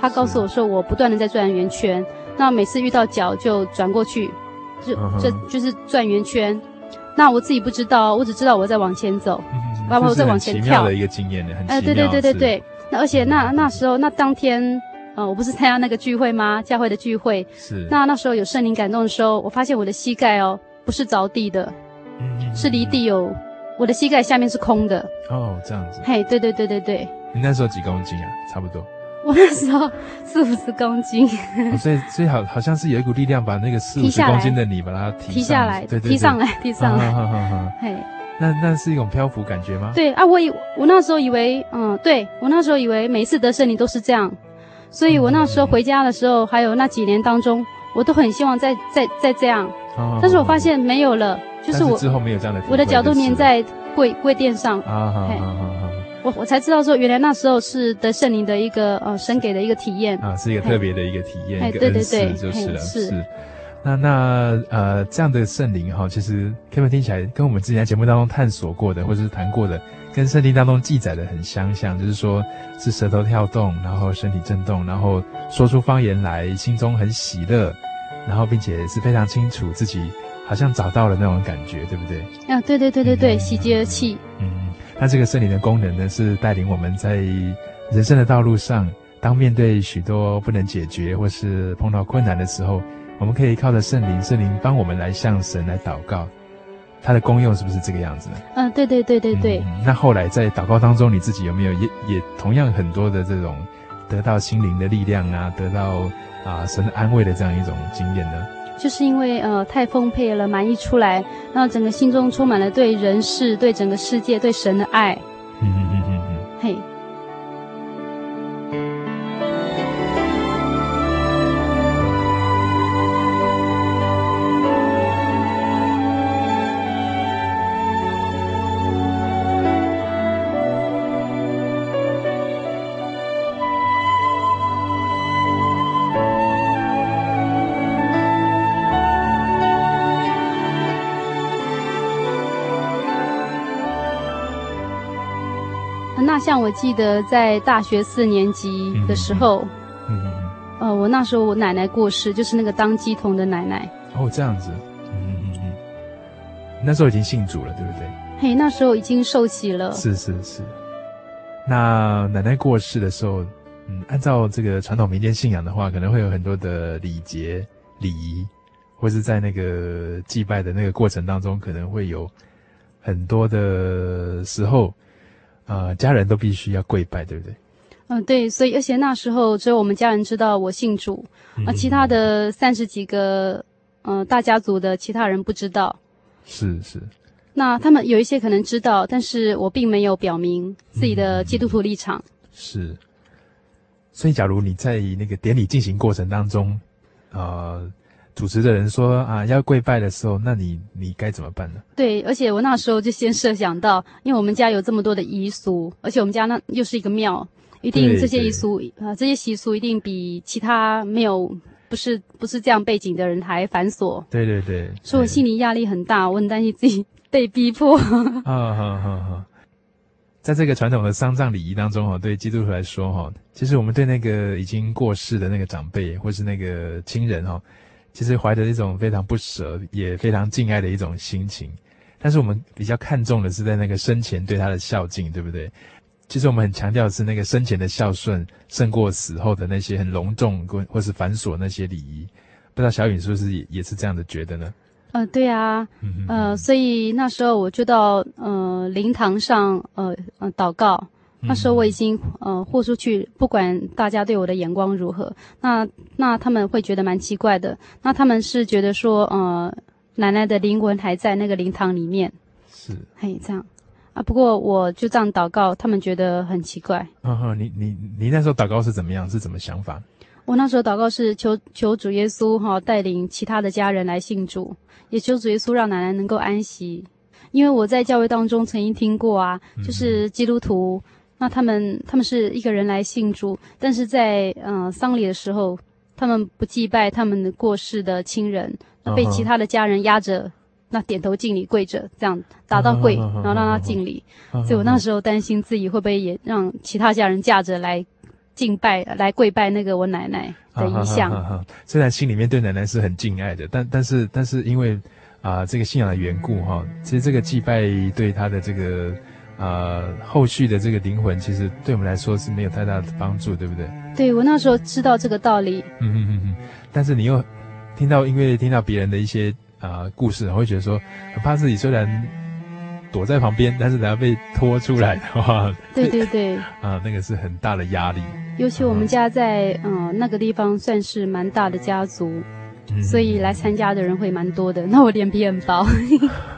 Speaker 2: 他告诉我说，我不断的在转圆圈。那每次遇到脚就转过去，就这就是转圆圈。那我自己不知道，我只知道我在往前走。然后我在往前跳，
Speaker 1: 的一个经验的，很奇妙。
Speaker 2: 哎，对对对对对。那而且那那时候那当天，呃，我不是参加那个聚会吗？教会的聚会。
Speaker 1: 是。
Speaker 2: 那那时候有圣灵感动的时候，我发现我的膝盖哦，不是着地的，嗯，是离地有，我的膝盖下面是空的。
Speaker 1: 哦，这样子。
Speaker 2: 嘿，对对对对对。
Speaker 1: 你那时候几公斤啊？差不多。
Speaker 2: 我那时候四五十公斤。
Speaker 1: 所以所以好好像是有一股力量把那个四五十公斤的你把它提
Speaker 2: 下来，
Speaker 1: 对对，
Speaker 2: 提上来，提上来。
Speaker 1: 好好好。嘿。那那是一种漂浮感觉吗？
Speaker 2: 对啊，我以我那时候以为，嗯，对我那时候以为每一次得圣灵都是这样，所以我那时候回家的时候，还有那几年当中，我都很希望再再再这样，哦、但是我发现没有了，就是我
Speaker 1: 之后没有这样的，
Speaker 2: 我的脚都粘在柜柜垫上
Speaker 1: 啊，好好好，
Speaker 2: 我我才知道说，原来那时候是得圣灵的一个呃神给的一个体验
Speaker 1: 啊，是一个特别的一个体验，
Speaker 2: 哎，对对对，
Speaker 1: 就是了，
Speaker 2: 是。
Speaker 1: 是那那呃，这样的圣灵哈，其实 Kevin 听起来跟我们之前在节目当中探索过的，或者是谈过的，跟圣经当中记载的很相像，就是说是舌头跳动，然后身体震动，然后说出方言来，心中很喜乐，然后并且是非常清楚自己好像找到了那种感觉，对不对？
Speaker 2: 啊，对对对对对，喜极而泣。
Speaker 1: 嗯，那这个圣灵的功能呢，是带领我们在人生的道路上，当面对许多不能解决或是碰到困难的时候。我们可以靠着圣灵，圣灵帮我们来向神来祷告，它的功用是不是这个样子呢？
Speaker 2: 嗯，对对对对对。
Speaker 1: 嗯，那后来在祷告当中，你自己有没有也也同样很多的这种得到心灵的力量啊，得到啊神的安慰的这样一种经验呢？
Speaker 2: 就是因为呃太丰沛了，满溢出来，那整个心中充满了对人世、对整个世界、对神的爱。像我记得在大学四年级的时候，嗯，嗯，嗯呃，我那时候我奶奶过世，就是那个当鸡童的奶奶。
Speaker 1: 哦，这样子，嗯嗯嗯，那时候已经信主了，对不对？
Speaker 2: 嘿，那时候已经受洗了。
Speaker 1: 是是是。那奶奶过世的时候，嗯，按照这个传统民间信仰的话，可能会有很多的礼节礼仪，或是在那个祭拜的那个过程当中，可能会有很多的时候。呃，家人都必须要跪拜，对不对？
Speaker 2: 嗯，对，所以而且那时候只有我们家人知道我信主，啊、嗯，其他的三十几个，嗯、呃，大家族的其他人不知道。
Speaker 1: 是是，
Speaker 2: 那他们有一些可能知道，但是我并没有表明自己的基督徒立场。
Speaker 1: 嗯、是，所以假如你在那个典礼进行过程当中，呃，主持的人说啊要跪拜的时候，那你你该怎么办呢？
Speaker 2: 对，而且我那时候就先设想到，因为我们家有这么多的遗俗，而且我们家那又是一个庙，一定这些遗俗啊、呃，这些习俗一定比其他没有。不是不是这样背景的人还繁琐，
Speaker 1: 对对对，
Speaker 2: 所以我心理压力很大，我很担心自己被逼迫。
Speaker 1: 啊哈哈哈！在这个传统的丧葬礼仪当中哈，对基督徒来说哈，其实我们对那个已经过世的那个长辈或是那个亲人哈，其实怀着一种非常不舍也非常敬爱的一种心情，但是我们比较看重的是在那个生前对他的孝敬，对不对？其实我们很强调的是那个生前的孝顺胜过死后的那些很隆重或或是繁琐那些礼仪，不知道小允是不是也也是这样的觉得呢？
Speaker 2: 呃，对啊，呃，所以那时候我就到呃灵堂上呃呃祷告，那时候我已经呃豁出去，不管大家对我的眼光如何，那那他们会觉得蛮奇怪的，那他们是觉得说呃奶奶的灵魂还在那个灵堂里面，
Speaker 1: 是，
Speaker 2: 嘿，这样。啊！不过我就这样祷告，他们觉得很奇怪。
Speaker 1: 嗯哼，你你你那时候祷告是怎么样？是怎么想法？
Speaker 2: 我那时候祷告是求求主耶稣哈带领其他的家人来信主，也求主耶稣让奶奶能够安息。因为我在教会当中曾经听过啊，就是基督徒，嗯、那他们他们是一个人来信主，但是在嗯、呃、丧礼的时候，他们不祭拜他们的过世的亲人，那被其他的家人压着。那点头敬礼，跪着这样打到跪，然后让他敬礼。所以我那时候担心自己会不会也让其他家人架着来敬拜、来跪拜那个我奶奶的遗像。
Speaker 1: 虽然心里面对奶奶是很敬爱的，但但是但是因为啊、呃、这个信仰的缘故哈，其实这个祭拜对他的这个呃后续的这个灵魂，其实对我们来说是没有太大的帮助，对不对？
Speaker 2: 对，我那时候知道这个道理。
Speaker 1: 嗯嗯嗯嗯。但是你又听到，因为听到别人的一些。啊，故事我会觉得说，很怕自己虽然躲在旁边，但是等下被拖出来的话，
Speaker 2: 对对对，
Speaker 1: 啊，那个是很大的压力。
Speaker 2: 尤其我们家在嗯、呃、那个地方算是蛮大的家族，嗯、所以来参加的人会蛮多的。那我脸皮很薄。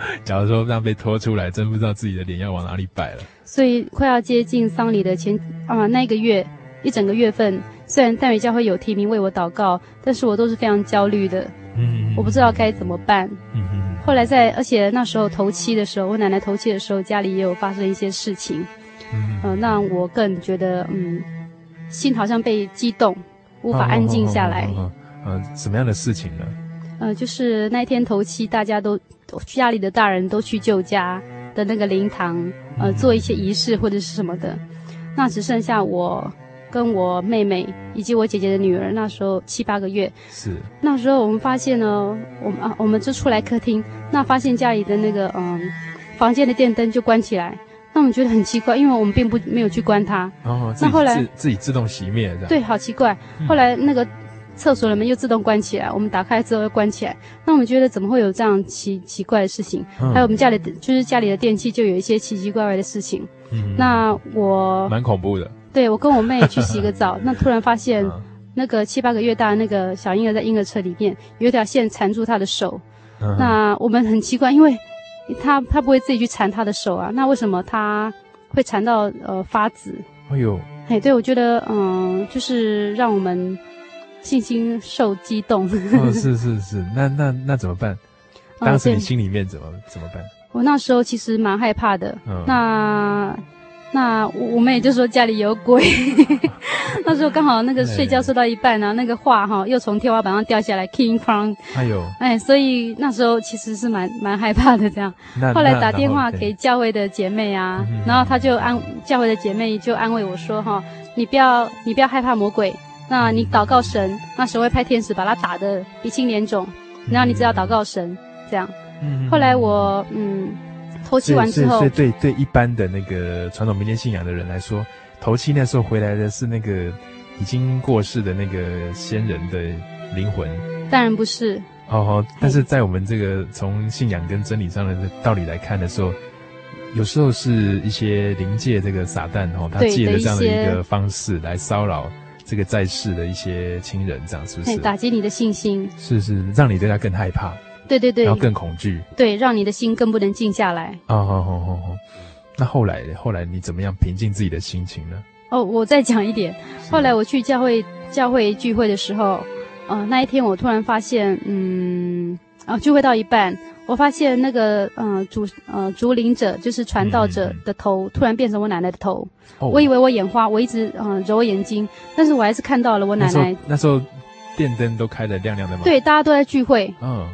Speaker 1: 假如说这样被拖出来，真不知道自己的脸要往哪里摆了。
Speaker 2: 所以快要接近丧礼的前啊那个月一整个月份，虽然淡水教会有提名为我祷告，但是我都是非常焦虑的。嗯，我不知道该怎么办。嗯嗯。后来在，而且那时候头七的时候，我奶奶头七的时候，家里也有发生一些事情。嗯。呃，让我更觉得，嗯，心好像被激动，无法安静下来。嗯，
Speaker 1: 呃，什么样的事情呢？
Speaker 2: 呃，就是那天头七，大家都家里的大人都去舅家的那个灵堂，呃，做一些仪式或者是什么的，那只剩下我。跟我妹妹以及我姐姐的女儿，那时候七八个月。
Speaker 1: 是。
Speaker 2: 那时候我们发现呢，我们啊，我们就出来客厅，那发现家里的那个嗯，房间的电灯就关起来。那我们觉得很奇怪，因为我们并不没有去关它。
Speaker 1: 哦。
Speaker 2: 那后来
Speaker 1: 自自己自动熄灭，
Speaker 2: 对，好奇怪。后来那个厕所的门又自动关起来，我们打开之后又关起来。那我们觉得怎么会有这样奇奇怪的事情？还有我们家里就是家里的电器就有一些奇奇怪怪的事情。嗯。那我。
Speaker 1: 蛮恐怖的。
Speaker 2: 对，我跟我妹去洗个澡，那突然发现，那个七八个月大的那个小婴儿在婴儿车里面，有一条线缠住他的手。嗯、那我们很奇怪，因为他他不会自己去缠他的手啊，那为什么他会缠到呃发紫？
Speaker 1: 哎呦，
Speaker 2: 哎，对，我觉得嗯，就是让我们信心受激动。
Speaker 1: 哦，是是是，那那那怎么办？当时你心里面怎么、嗯、怎么办？
Speaker 2: 我那时候其实蛮害怕的。嗯、那。那我们也就说家里有鬼，那时候刚好那个睡觉睡到一半呢、啊，那个画哈又从天花板上掉下来，king c r o n 哎呦，哎，所以那时候其实是蛮蛮害怕的这样。后来打电话给教会的姐妹啊，然后她就安教会的姐妹就安慰我说哈，你不要你不要害怕魔鬼，那你祷告神，那神会派天使把他打得鼻青脸肿，然后你只要祷告神这样。后来我嗯。头七完之后，
Speaker 1: 所以对对一般的那个传统民间信仰的人来说，头七那时候回来的是那个已经过世的那个先人的灵魂。
Speaker 2: 当然不是。
Speaker 1: 哦哦，但是在我们这个从信仰跟真理上的道理来看的时候，有时候是一些灵界这个撒旦哦，他借着这样的一个方式来骚扰这个在世的一些亲人，这样是不是？
Speaker 2: 打击你的信心。
Speaker 1: 是是，让你对他更害怕。
Speaker 2: 对对对，
Speaker 1: 然后更恐惧，
Speaker 2: 对，让你的心更不能静下来。
Speaker 1: 哦哦哦哦哦，那后来后来你怎么样平静自己的心情呢？
Speaker 2: 哦，我再讲一点，后来我去教会教会聚会的时候，呃，那一天我突然发现，嗯，啊、呃，聚会到一半。我发现那个嗯主呃主领者就是传道者的头、嗯、突然变成我奶奶的头，哦、我以为我眼花，我一直嗯揉眼睛，但是我还是看到了我奶奶。
Speaker 1: 那时候，电灯都开的亮亮的嘛？
Speaker 2: 对，大家都在聚会。
Speaker 1: 嗯，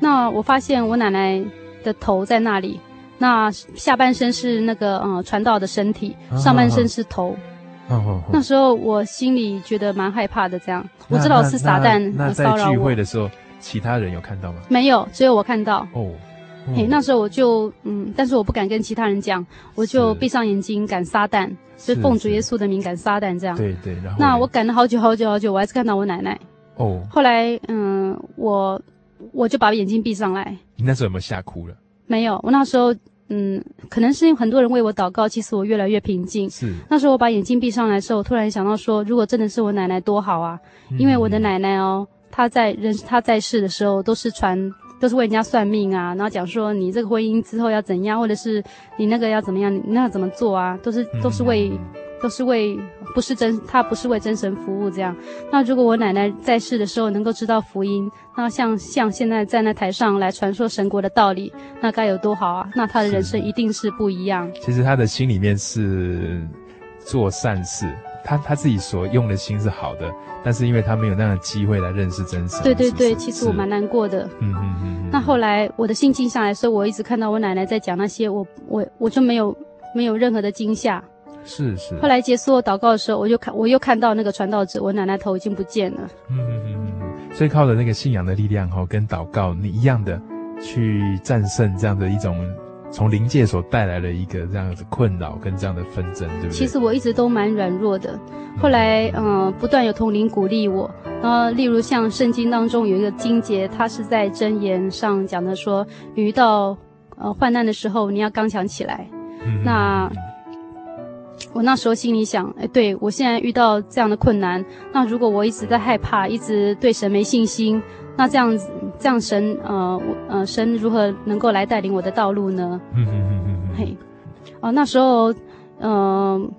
Speaker 2: 那我发现我奶奶的头在那里，那下半身是那个嗯传道的身体，上半身是头。
Speaker 1: 嗯嗯。嗯，
Speaker 2: 那时候我心里觉得蛮害怕的，这样我知道是撒旦骚扰我。
Speaker 1: 那在聚会的时候。其他人有看到吗？
Speaker 2: 没有，只有我看到。
Speaker 1: 哦，
Speaker 2: 那时候我就嗯，但是我不敢跟其他人讲，我就闭上眼睛赶撒旦，就奉主耶稣的名赶撒旦这样。
Speaker 1: 对对，然后
Speaker 2: 那我赶了好久好久好久，我还是看到我奶奶。
Speaker 1: 哦，
Speaker 2: 后来嗯，我我就把眼睛闭上来。
Speaker 1: 你那时候有没有吓哭了？
Speaker 2: 没有，我那时候嗯，可能是因为很多人为我祷告，其实我越来越平静。
Speaker 1: 是，
Speaker 2: 那时候我把眼睛闭上来的时候，我突然想到说，如果真的是我奶奶多好啊，嗯、因为我的奶奶哦。他在人他在世的时候，都是传，都是为人家算命啊，然后讲说你这个婚姻之后要怎样，或者是你那个要怎么样，你那个怎么做啊，都是都是为，都是为，不是真，他不是为真神服务这样。那如果我奶奶在世的时候能够知道福音，那像像现在在那台上来传说神国的道理，那该有多好啊！那他的人生一定是不一样。
Speaker 1: 其实他的心里面是做善事。他他自己所用的心是好的，但是因为他没有那样的机会来认识真
Speaker 2: 实。对
Speaker 1: 对对，
Speaker 2: 其实我蛮难过的。
Speaker 1: 嗯嗯嗯。
Speaker 2: 那后来我的心静下来，所以我一直看到我奶奶在讲那些，我我我就没有没有任何的惊吓。
Speaker 1: 是是。
Speaker 2: 后来结束我祷告的时候，我就看我又看到那个传道者，我奶奶头已经不见了。
Speaker 1: 嗯嗯嗯嗯。所以靠着那个信仰的力量哈，跟祷告你一样的去战胜这样的一种。从灵界所带来的一个这样子困扰跟这样的纷争，对不对？
Speaker 2: 其实我一直都蛮软弱的，后来嗯、呃，不断有同灵鼓励我，然后例如像圣经当中有一个经节，它是在箴言上讲的说，遇到呃患难的时候，你要刚强起来。嗯、那我那时候心里想，哎，对，我现在遇到这样的困难，那如果我一直在害怕，一直对神没信心。那这样子，这样神，呃，呃，神如何能够来带领我的道路呢？
Speaker 1: 嗯嗯嗯嗯
Speaker 2: 嘿，哦，那时候，嗯、呃，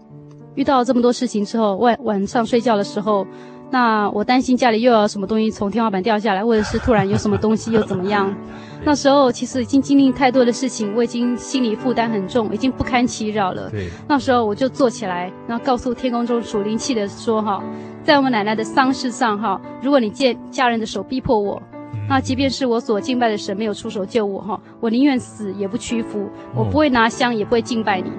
Speaker 2: 遇到这么多事情之后，晚晚上睡觉的时候，那我担心家里又要什么东西从天花板掉下来，或者是突然有什么东西又怎么样？那时候其实已经经历太多的事情，我已经心理负担很重，已经不堪其扰了。
Speaker 1: 对。
Speaker 2: 那时候我就坐起来，然后告诉天空中属灵气的说：“哈。”在我们奶奶的丧事上，哈，如果你借家人的手逼迫我，那即便是我所敬拜的神没有出手救我，哈，我宁愿死也不屈服，我不会拿香，也不会敬拜你。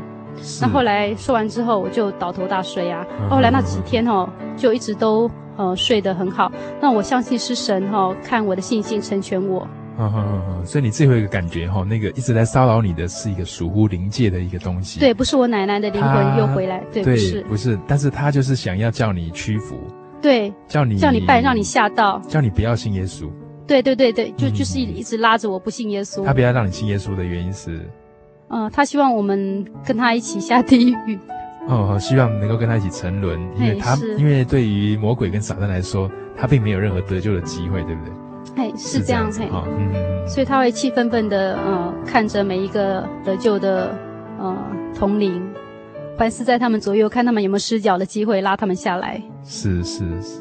Speaker 2: 那后来说完之后，我就倒头大睡啊。后来那几天哦，就一直都呃睡得很好。那我相信是神哈，看我的信心成全我。
Speaker 1: 嗯嗯嗯嗯，所以你最后一个感觉哈，那个一直在骚扰你的是一个属乎灵界的一个东西。
Speaker 2: 对，不是我奶奶的灵魂又回来，对，不是，
Speaker 1: 不是，但是他就是想要叫你屈服，
Speaker 2: 对，
Speaker 1: 叫你
Speaker 2: 叫你拜，让你吓到，
Speaker 1: 叫你不要信耶稣。
Speaker 2: 对对对对，就就是一一直拉着我不信耶稣。
Speaker 1: 他不要让你信耶稣的原因是，
Speaker 2: 嗯，他希望我们跟他一起下地狱。
Speaker 1: 哦，希望能够跟他一起沉沦，因为他因为对于魔鬼跟撒旦来说，他并没有任何得救的机会，对不对？
Speaker 2: 嘿，是这样嘿，
Speaker 1: 嗯，
Speaker 2: 所以他会气愤愤的，呃，看着每一个得救的，呃，同龄，凡是在他们左右，看他们有没有失脚的机会，拉他们下来。
Speaker 1: 是是是。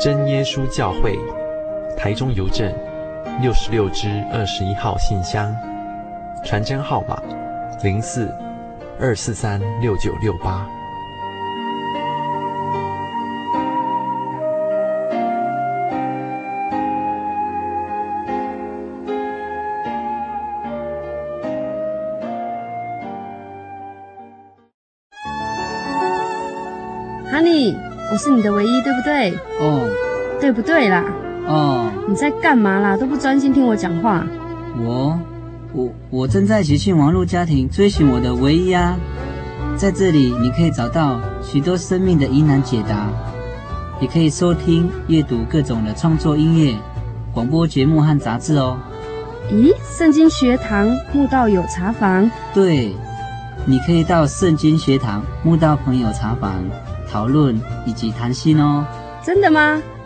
Speaker 3: 真耶稣教会，台中邮政六十六支二十一号信箱，传真号码零四二四三六九六八。
Speaker 4: 我是你的唯一，对不对？
Speaker 5: 哦，
Speaker 4: 对不对啦？
Speaker 5: 哦，
Speaker 4: 你在干嘛啦？都不专心听我讲话。
Speaker 5: 我，我，我正在喜讯网络家庭追寻我的唯一啊！在这里，你可以找到许多生命的疑难解答，也可以收听、阅读各种的创作音乐、广播节目和杂志哦。
Speaker 4: 咦，圣经学堂慕道友茶房？
Speaker 5: 对，你可以到圣经学堂慕道朋友茶房。讨论以及谈心哦，
Speaker 4: 真的吗？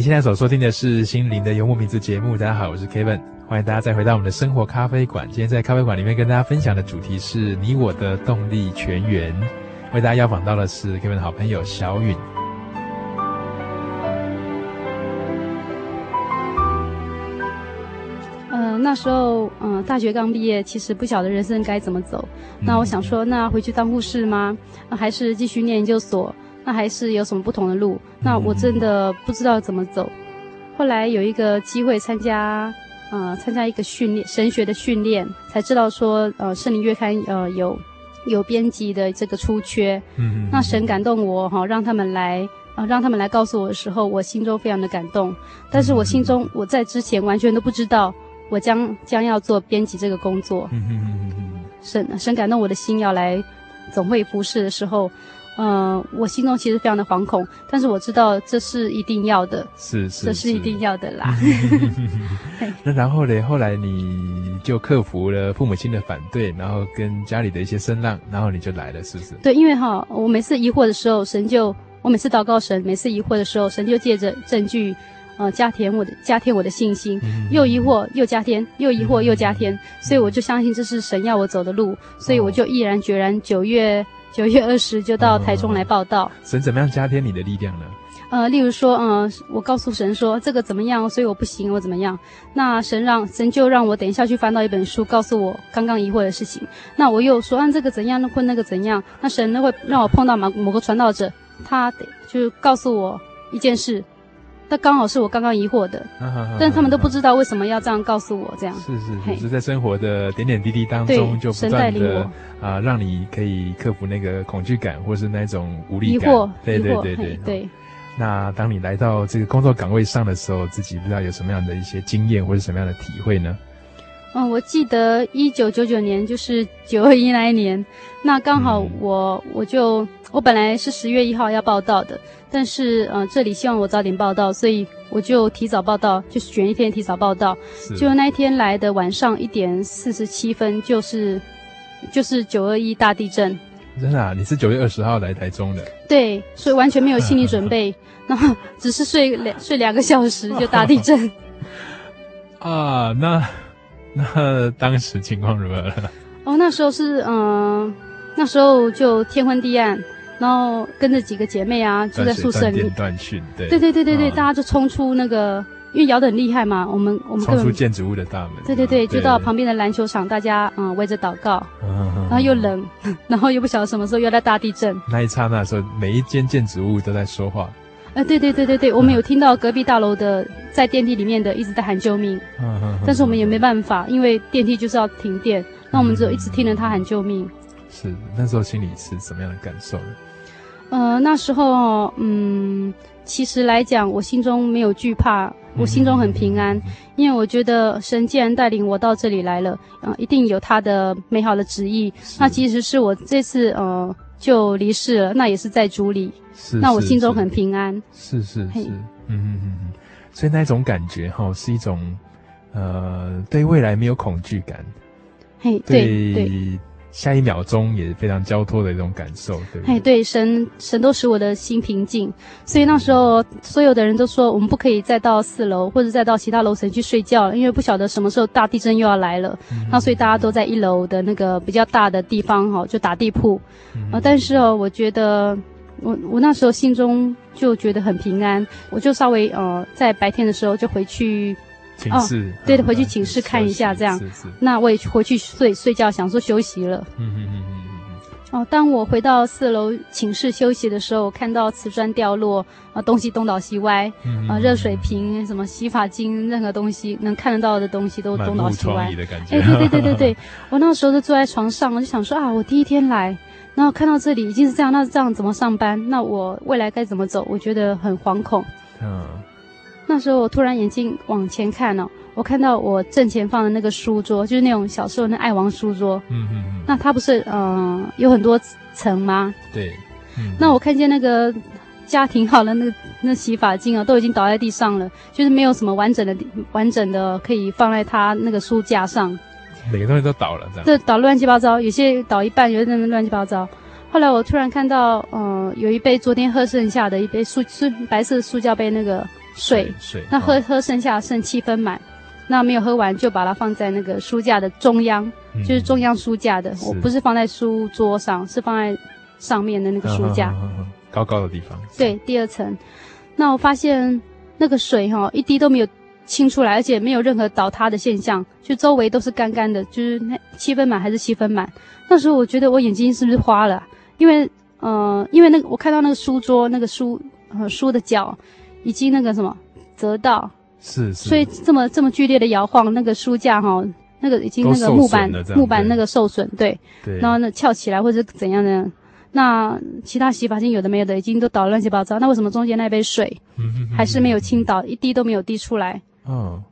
Speaker 1: 你现在所收听的是《心灵的游牧民族》节目。大家好，我是 Kevin，欢迎大家再回到我们的生活咖啡馆。今天在咖啡馆里面跟大家分享的主题是你我的动力泉源。为大家邀访到的是 Kevin 的好朋友小允。
Speaker 2: 呃，那时候，嗯、呃，大学刚毕业，其实不晓得人生该怎么走。那我想说，那回去当护士吗？那还是继续念研究所？那还是有什么不同的路？那我真的不知道怎么走。后来有一个机会参加，呃，参加一个训练，神学的训练，才知道说，呃，圣灵月刊，呃，有有编辑的这个出缺。嗯嗯。那神感动我哈，让他们来，啊、呃，让他们来告诉我的时候，我心中非常的感动。但是我心中，我在之前完全都不知道，我将将要做编辑这个工作。嗯嗯嗯嗯。神神感动我的心，要来总会服侍的时候。嗯、呃，我心中其实非常的惶恐，但是我知道这是一定要的，
Speaker 1: 是是，
Speaker 2: 这是一定要的啦。
Speaker 1: 那然后呢？后来你就克服了父母亲的反对，然后跟家里的一些声浪，然后你就来了，是不是？
Speaker 2: 对，因为哈，我每次疑惑的时候，神就我每次祷告神，每次疑惑的时候，神就借着证据，呃，加添我的加添我的信心，又疑惑又加添，又疑惑又加添，所以我就相信这是神要我走的路，所以我就毅然决然九月。九月二十就到台中来报道。哦。
Speaker 1: 神怎么样加添你的力量呢？
Speaker 2: 呃，例如说，嗯、呃，我告诉神说这个怎么样，所以我不行，我怎么样？那神让神就让我等一下去翻到一本书，告诉我刚刚疑惑的事情。那我又说，按、啊、这个怎样，那或那个怎样？那神呢会让我碰到某某个传道者，他得就告诉我一件事。那刚好是我刚刚疑惑的，但是他们都不知道为什么要这样告诉我，这样
Speaker 1: 是是是，是在生活的点点滴滴当中就不断的啊，让你可以克服那个恐惧感，或是那种无力感。
Speaker 2: 疑惑，
Speaker 1: 对对对对
Speaker 2: 对。
Speaker 1: 那当你来到这个工作岗位上的时候，自己不知道有什么样的一些经验或是什么样的体会呢？
Speaker 2: 嗯，我记得一九九九年就是九二一那一年，那刚好我、嗯、我就我本来是十月一号要报道的。但是，呃，这里希望我早点报道，所以我就提早报道，就选一天提早报道。就那一天来的晚上一点四十七分，就是就是九二一大地震。
Speaker 1: 真的啊？你是九月二十号来台中的？
Speaker 2: 对，所以完全没有心理准备，然后只是睡两睡两个小时就大地震。
Speaker 1: 啊，那 那当时情况如何了？
Speaker 2: 哦，那时候是嗯、呃，那时候就天昏地暗。然后跟着几个姐妹啊，住在宿舍里面
Speaker 1: 断讯，对
Speaker 2: 对对对对对，大家就冲出那个，因为摇得很厉害嘛，我们我们
Speaker 1: 冲出建筑物的大门，
Speaker 2: 对对对，就到旁边的篮球场，大家嗯围着祷告，然后又冷，然后又不晓得什么时候又来大地震。
Speaker 1: 那一刹那时候，每一间建筑物都在说话。
Speaker 2: 呃，对对对对对，我们有听到隔壁大楼的在电梯里面的一直在喊救命，嗯嗯但是我们也没办法，因为电梯就是要停电，那我们只有一直听着他喊救命。
Speaker 1: 是那时候心里是什么样的感受呢？
Speaker 2: 呃，那时候，嗯，其实来讲，我心中没有惧怕，我心中很平安，嗯、因为我觉得神既然带领我到这里来了，嗯、呃，一定有他的美好的旨意。那其实是我这次，呃，就离世了，那也是在主里。是。那我心中很平安。
Speaker 1: 是是是。嗯嗯嗯嗯。所以那种感觉哈，是一种，呃，对未来没有恐惧感。
Speaker 2: 嘿，对对。
Speaker 1: 下一秒钟也是非常交托的一种感受，对不对？
Speaker 2: 哎，对，神神都使我的心平静，所以那时候所有的人都说，我们不可以再到四楼或者再到其他楼层去睡觉，因为不晓得什么时候大地震又要来了。嗯、那所以大家都在一楼的那个比较大的地方哈，就打地铺。但是哦，我觉得我我那时候心中就觉得很平安，我就稍微呃在白天的时候就回去。
Speaker 1: 哦，
Speaker 2: 对的，回去寝室看一下，这样。是是。那我也回去睡睡觉，想说休息了。嗯嗯嗯嗯嗯嗯。哦，当我回到四楼寝室休息的时候，看到瓷砖掉落，啊，东西东倒西歪，啊，热水瓶、什么洗发精，任何东西能看得到的东西都东倒西歪。哎，对对对对对，我那时候就坐在床上，我就想说啊，我第一天来，然后看到这里已经是这样，那这样怎么上班？那我未来该怎么走？我觉得很惶恐。嗯。那时候我突然眼睛往前看哦，我看到我正前方的那个书桌，就是那种小时候那爱王书桌。嗯嗯嗯。那它不是嗯、呃、有很多层吗？
Speaker 1: 对。嗯。
Speaker 2: 那我看见那个家庭好了那个那洗发精啊，都已经倒在地上了，就是没有什么完整的完整的可以放在它那个书架上。
Speaker 1: 每个东西都倒了，这样。
Speaker 2: 这倒乱七八糟，有些倒一半，有些乱七八糟。后来我突然看到，嗯、呃，有一杯昨天喝剩下的一杯塑塑白色塑胶杯那个。水，水，那喝、哦、喝剩下剩七分满，那没有喝完就把它放在那个书架的中央，嗯、就是中央书架的，我不是放在书桌上，是放在上面的那个书架，
Speaker 1: 嗯嗯嗯、高高的地方。
Speaker 2: 对，第二层。那我发现那个水哈一滴都没有清出来，而且没有任何倒塌的现象，就周围都是干干的，就是那七分满还是七分满。那时候我觉得我眼睛是不是花了？因为呃，因为那个我看到那个书桌那个书呃书的角。已经那个什么折到，
Speaker 1: 是是，
Speaker 2: 所以这么这么剧烈的摇晃，那个书架哈，那个已经那个木板木板那个受损，对，对，然后那翘起来或者怎样的，那其他洗发精有的没有的已经都倒乱七八糟，那为什么中间那杯水还是没有倾倒，一滴都没有滴出来？嗯。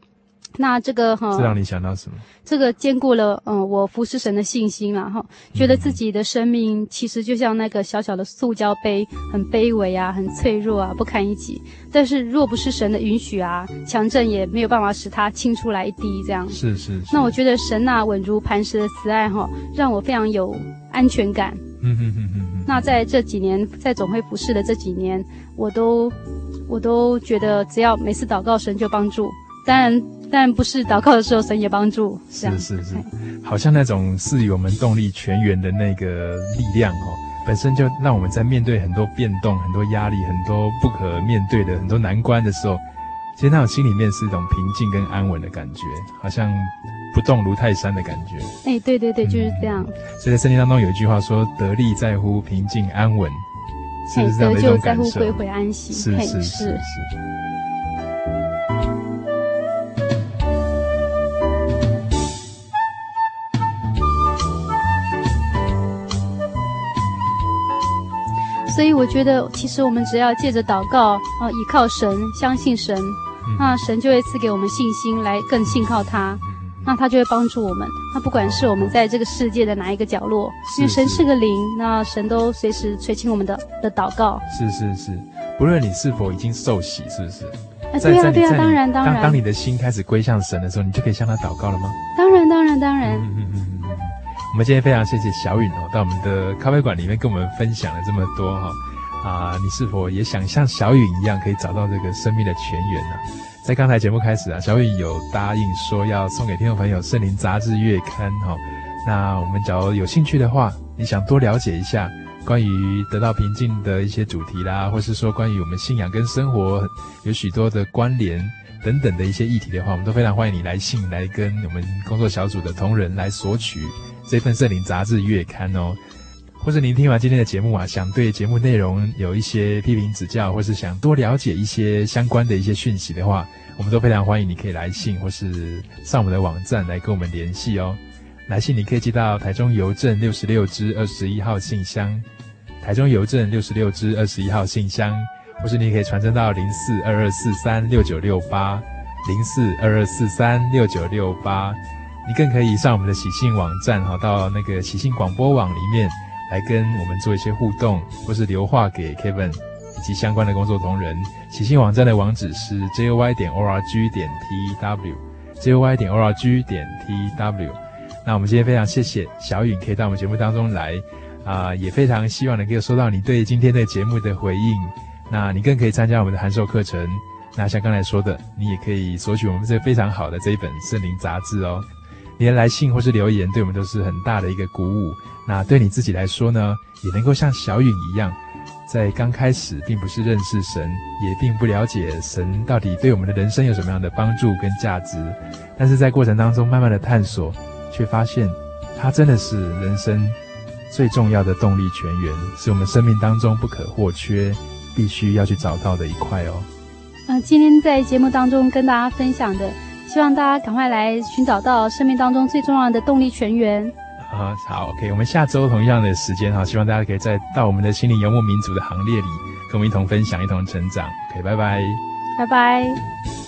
Speaker 2: 那这个哈，
Speaker 1: 这让你想到什么？
Speaker 2: 这个兼顾了嗯，我服侍神的信心了哈，觉得自己的生命其实就像那个小小的塑胶杯，很卑微啊，很脆弱啊，不堪一击。但是若不是神的允许啊，强震也没有办法使它倾出来一滴这样。
Speaker 1: 是是是。
Speaker 2: 那我觉得神那稳如磐石的慈爱哈，让我非常有安全感。嗯嗯嗯嗯。那在这几年在总会服侍的这几年，我都我都觉得只要每次祷告，神就帮助。当然。但不是祷告的时候，神也帮助。是
Speaker 1: 是是，好像那种赐予我们动力泉源的那个力量哦，本身就让我们在面对很多变动、很多压力、很多不可面对的很多难关的时候，其实那种心里面是一种平静跟安稳的感觉，好像不动如泰山的感觉。
Speaker 2: 哎，对对对，就是这样。
Speaker 1: 所以在圣经当中有一句话说：“得力在乎平静安稳。”是不是这样的一种感受？
Speaker 2: 得救在乎归回安息。
Speaker 1: 是是是是。是
Speaker 2: 所以我觉得，其实我们只要借着祷告啊，依靠神，相信神，嗯、那神就会赐给我们信心，来更信靠他，嗯、那他就会帮助我们。那不管是我们在这个世界的哪一个角落，因为神是个灵，那神都随时垂听我们的的祷告。
Speaker 1: 是是是，不论你是否已经受洗，是不是？
Speaker 2: 啊，对啊对啊，当然当然。
Speaker 1: 当当你的心开始归向神的时候，你就可以向他祷告了吗？
Speaker 2: 当然当然当然。嗯
Speaker 1: 嗯嗯。我们今天非常谢谢小允哦，到我们的咖啡馆里面跟我们分享了这么多哈啊！你是否也想像小允一样，可以找到这个生命的泉源呢？在刚才节目开始啊，小允有答应说要送给听众朋友《圣灵杂志月刊》哈。那我们假如有兴趣的话，你想多了解一下关于得到平静的一些主题啦，或是说关于我们信仰跟生活有许多的关联等等的一些议题的话，我们都非常欢迎你来信来跟我们工作小组的同仁来索取。这份圣灵杂志月刊哦，或者您听完今天的节目啊，想对节目内容有一些批评指教，或是想多了解一些相关的一些讯息的话，我们都非常欢迎你可以来信，或是上我们的网站来跟我们联系哦。来信你可以寄到台中邮政六十六支二十一号信箱，台中邮政六十六支二十一号信箱，或是你可以传真到零四二二四三六九六八零四二二四三六九六八。你更可以上我们的喜信网站哈，到那个喜信广播网里面来跟我们做一些互动，或是留话给 Kevin 以及相关的工作同仁。喜信网站的网址是 joy 点 org 点 tw，joy 点 org 点 tw。那我们今天非常谢谢小允可以到我们节目当中来。啊、也非常希望能够收到你对今天的节目的回应。那你更可以参加我们的函授课程。那像刚才说的，你也可以索取我们这非常好的这一本圣灵杂志哦。你的来信或是留言，对我们都是很大的一个鼓舞。那对你自己来说呢，也能够像小允一样，在刚开始并不是认识神，也并不了解神到底对我们的人生有什么样的帮助跟价值，但是在过程当中慢慢的探索，却发现它真的是人生。最重要的动力泉源，是我们生命当中不可或缺、必须要去找到的一块哦。
Speaker 2: 嗯、呃，今天在节目当中跟大家分享的，希望大家赶快来寻找到生命当中最重要的动力泉源。
Speaker 1: 啊，好，OK，我们下周同样的时间哈，希望大家可以再到我们的心灵游牧民族的行列里，跟我们一同分享，一同成长。OK，拜拜，
Speaker 2: 拜拜。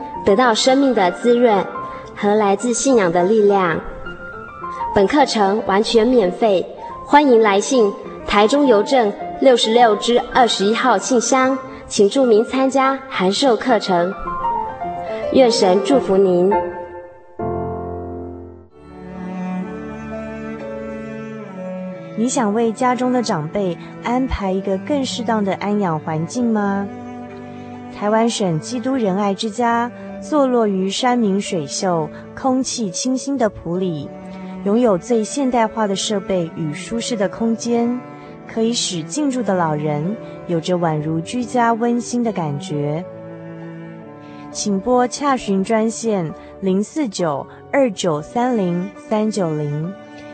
Speaker 6: 得到生命的滋润和来自信仰的力量。本课程完全免费，欢迎来信台中邮政六十六支二十一号信箱，请注明参加函授课程。愿神祝福您。
Speaker 7: 你想为家中的长辈安排一个更适当的安养环境吗？台湾省基督仁爱之家。坐落于山明水秀、空气清新的埔里，拥有最现代化的设备与舒适的空间，可以使进驻的老人有着宛如居家温馨的感觉。请拨洽询专线零四九二九三零三九零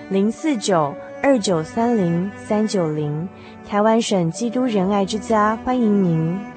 Speaker 7: 零四九二九三零三九零，台湾省基督仁爱之家欢迎您。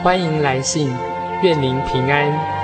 Speaker 8: 欢迎来信，愿您平安。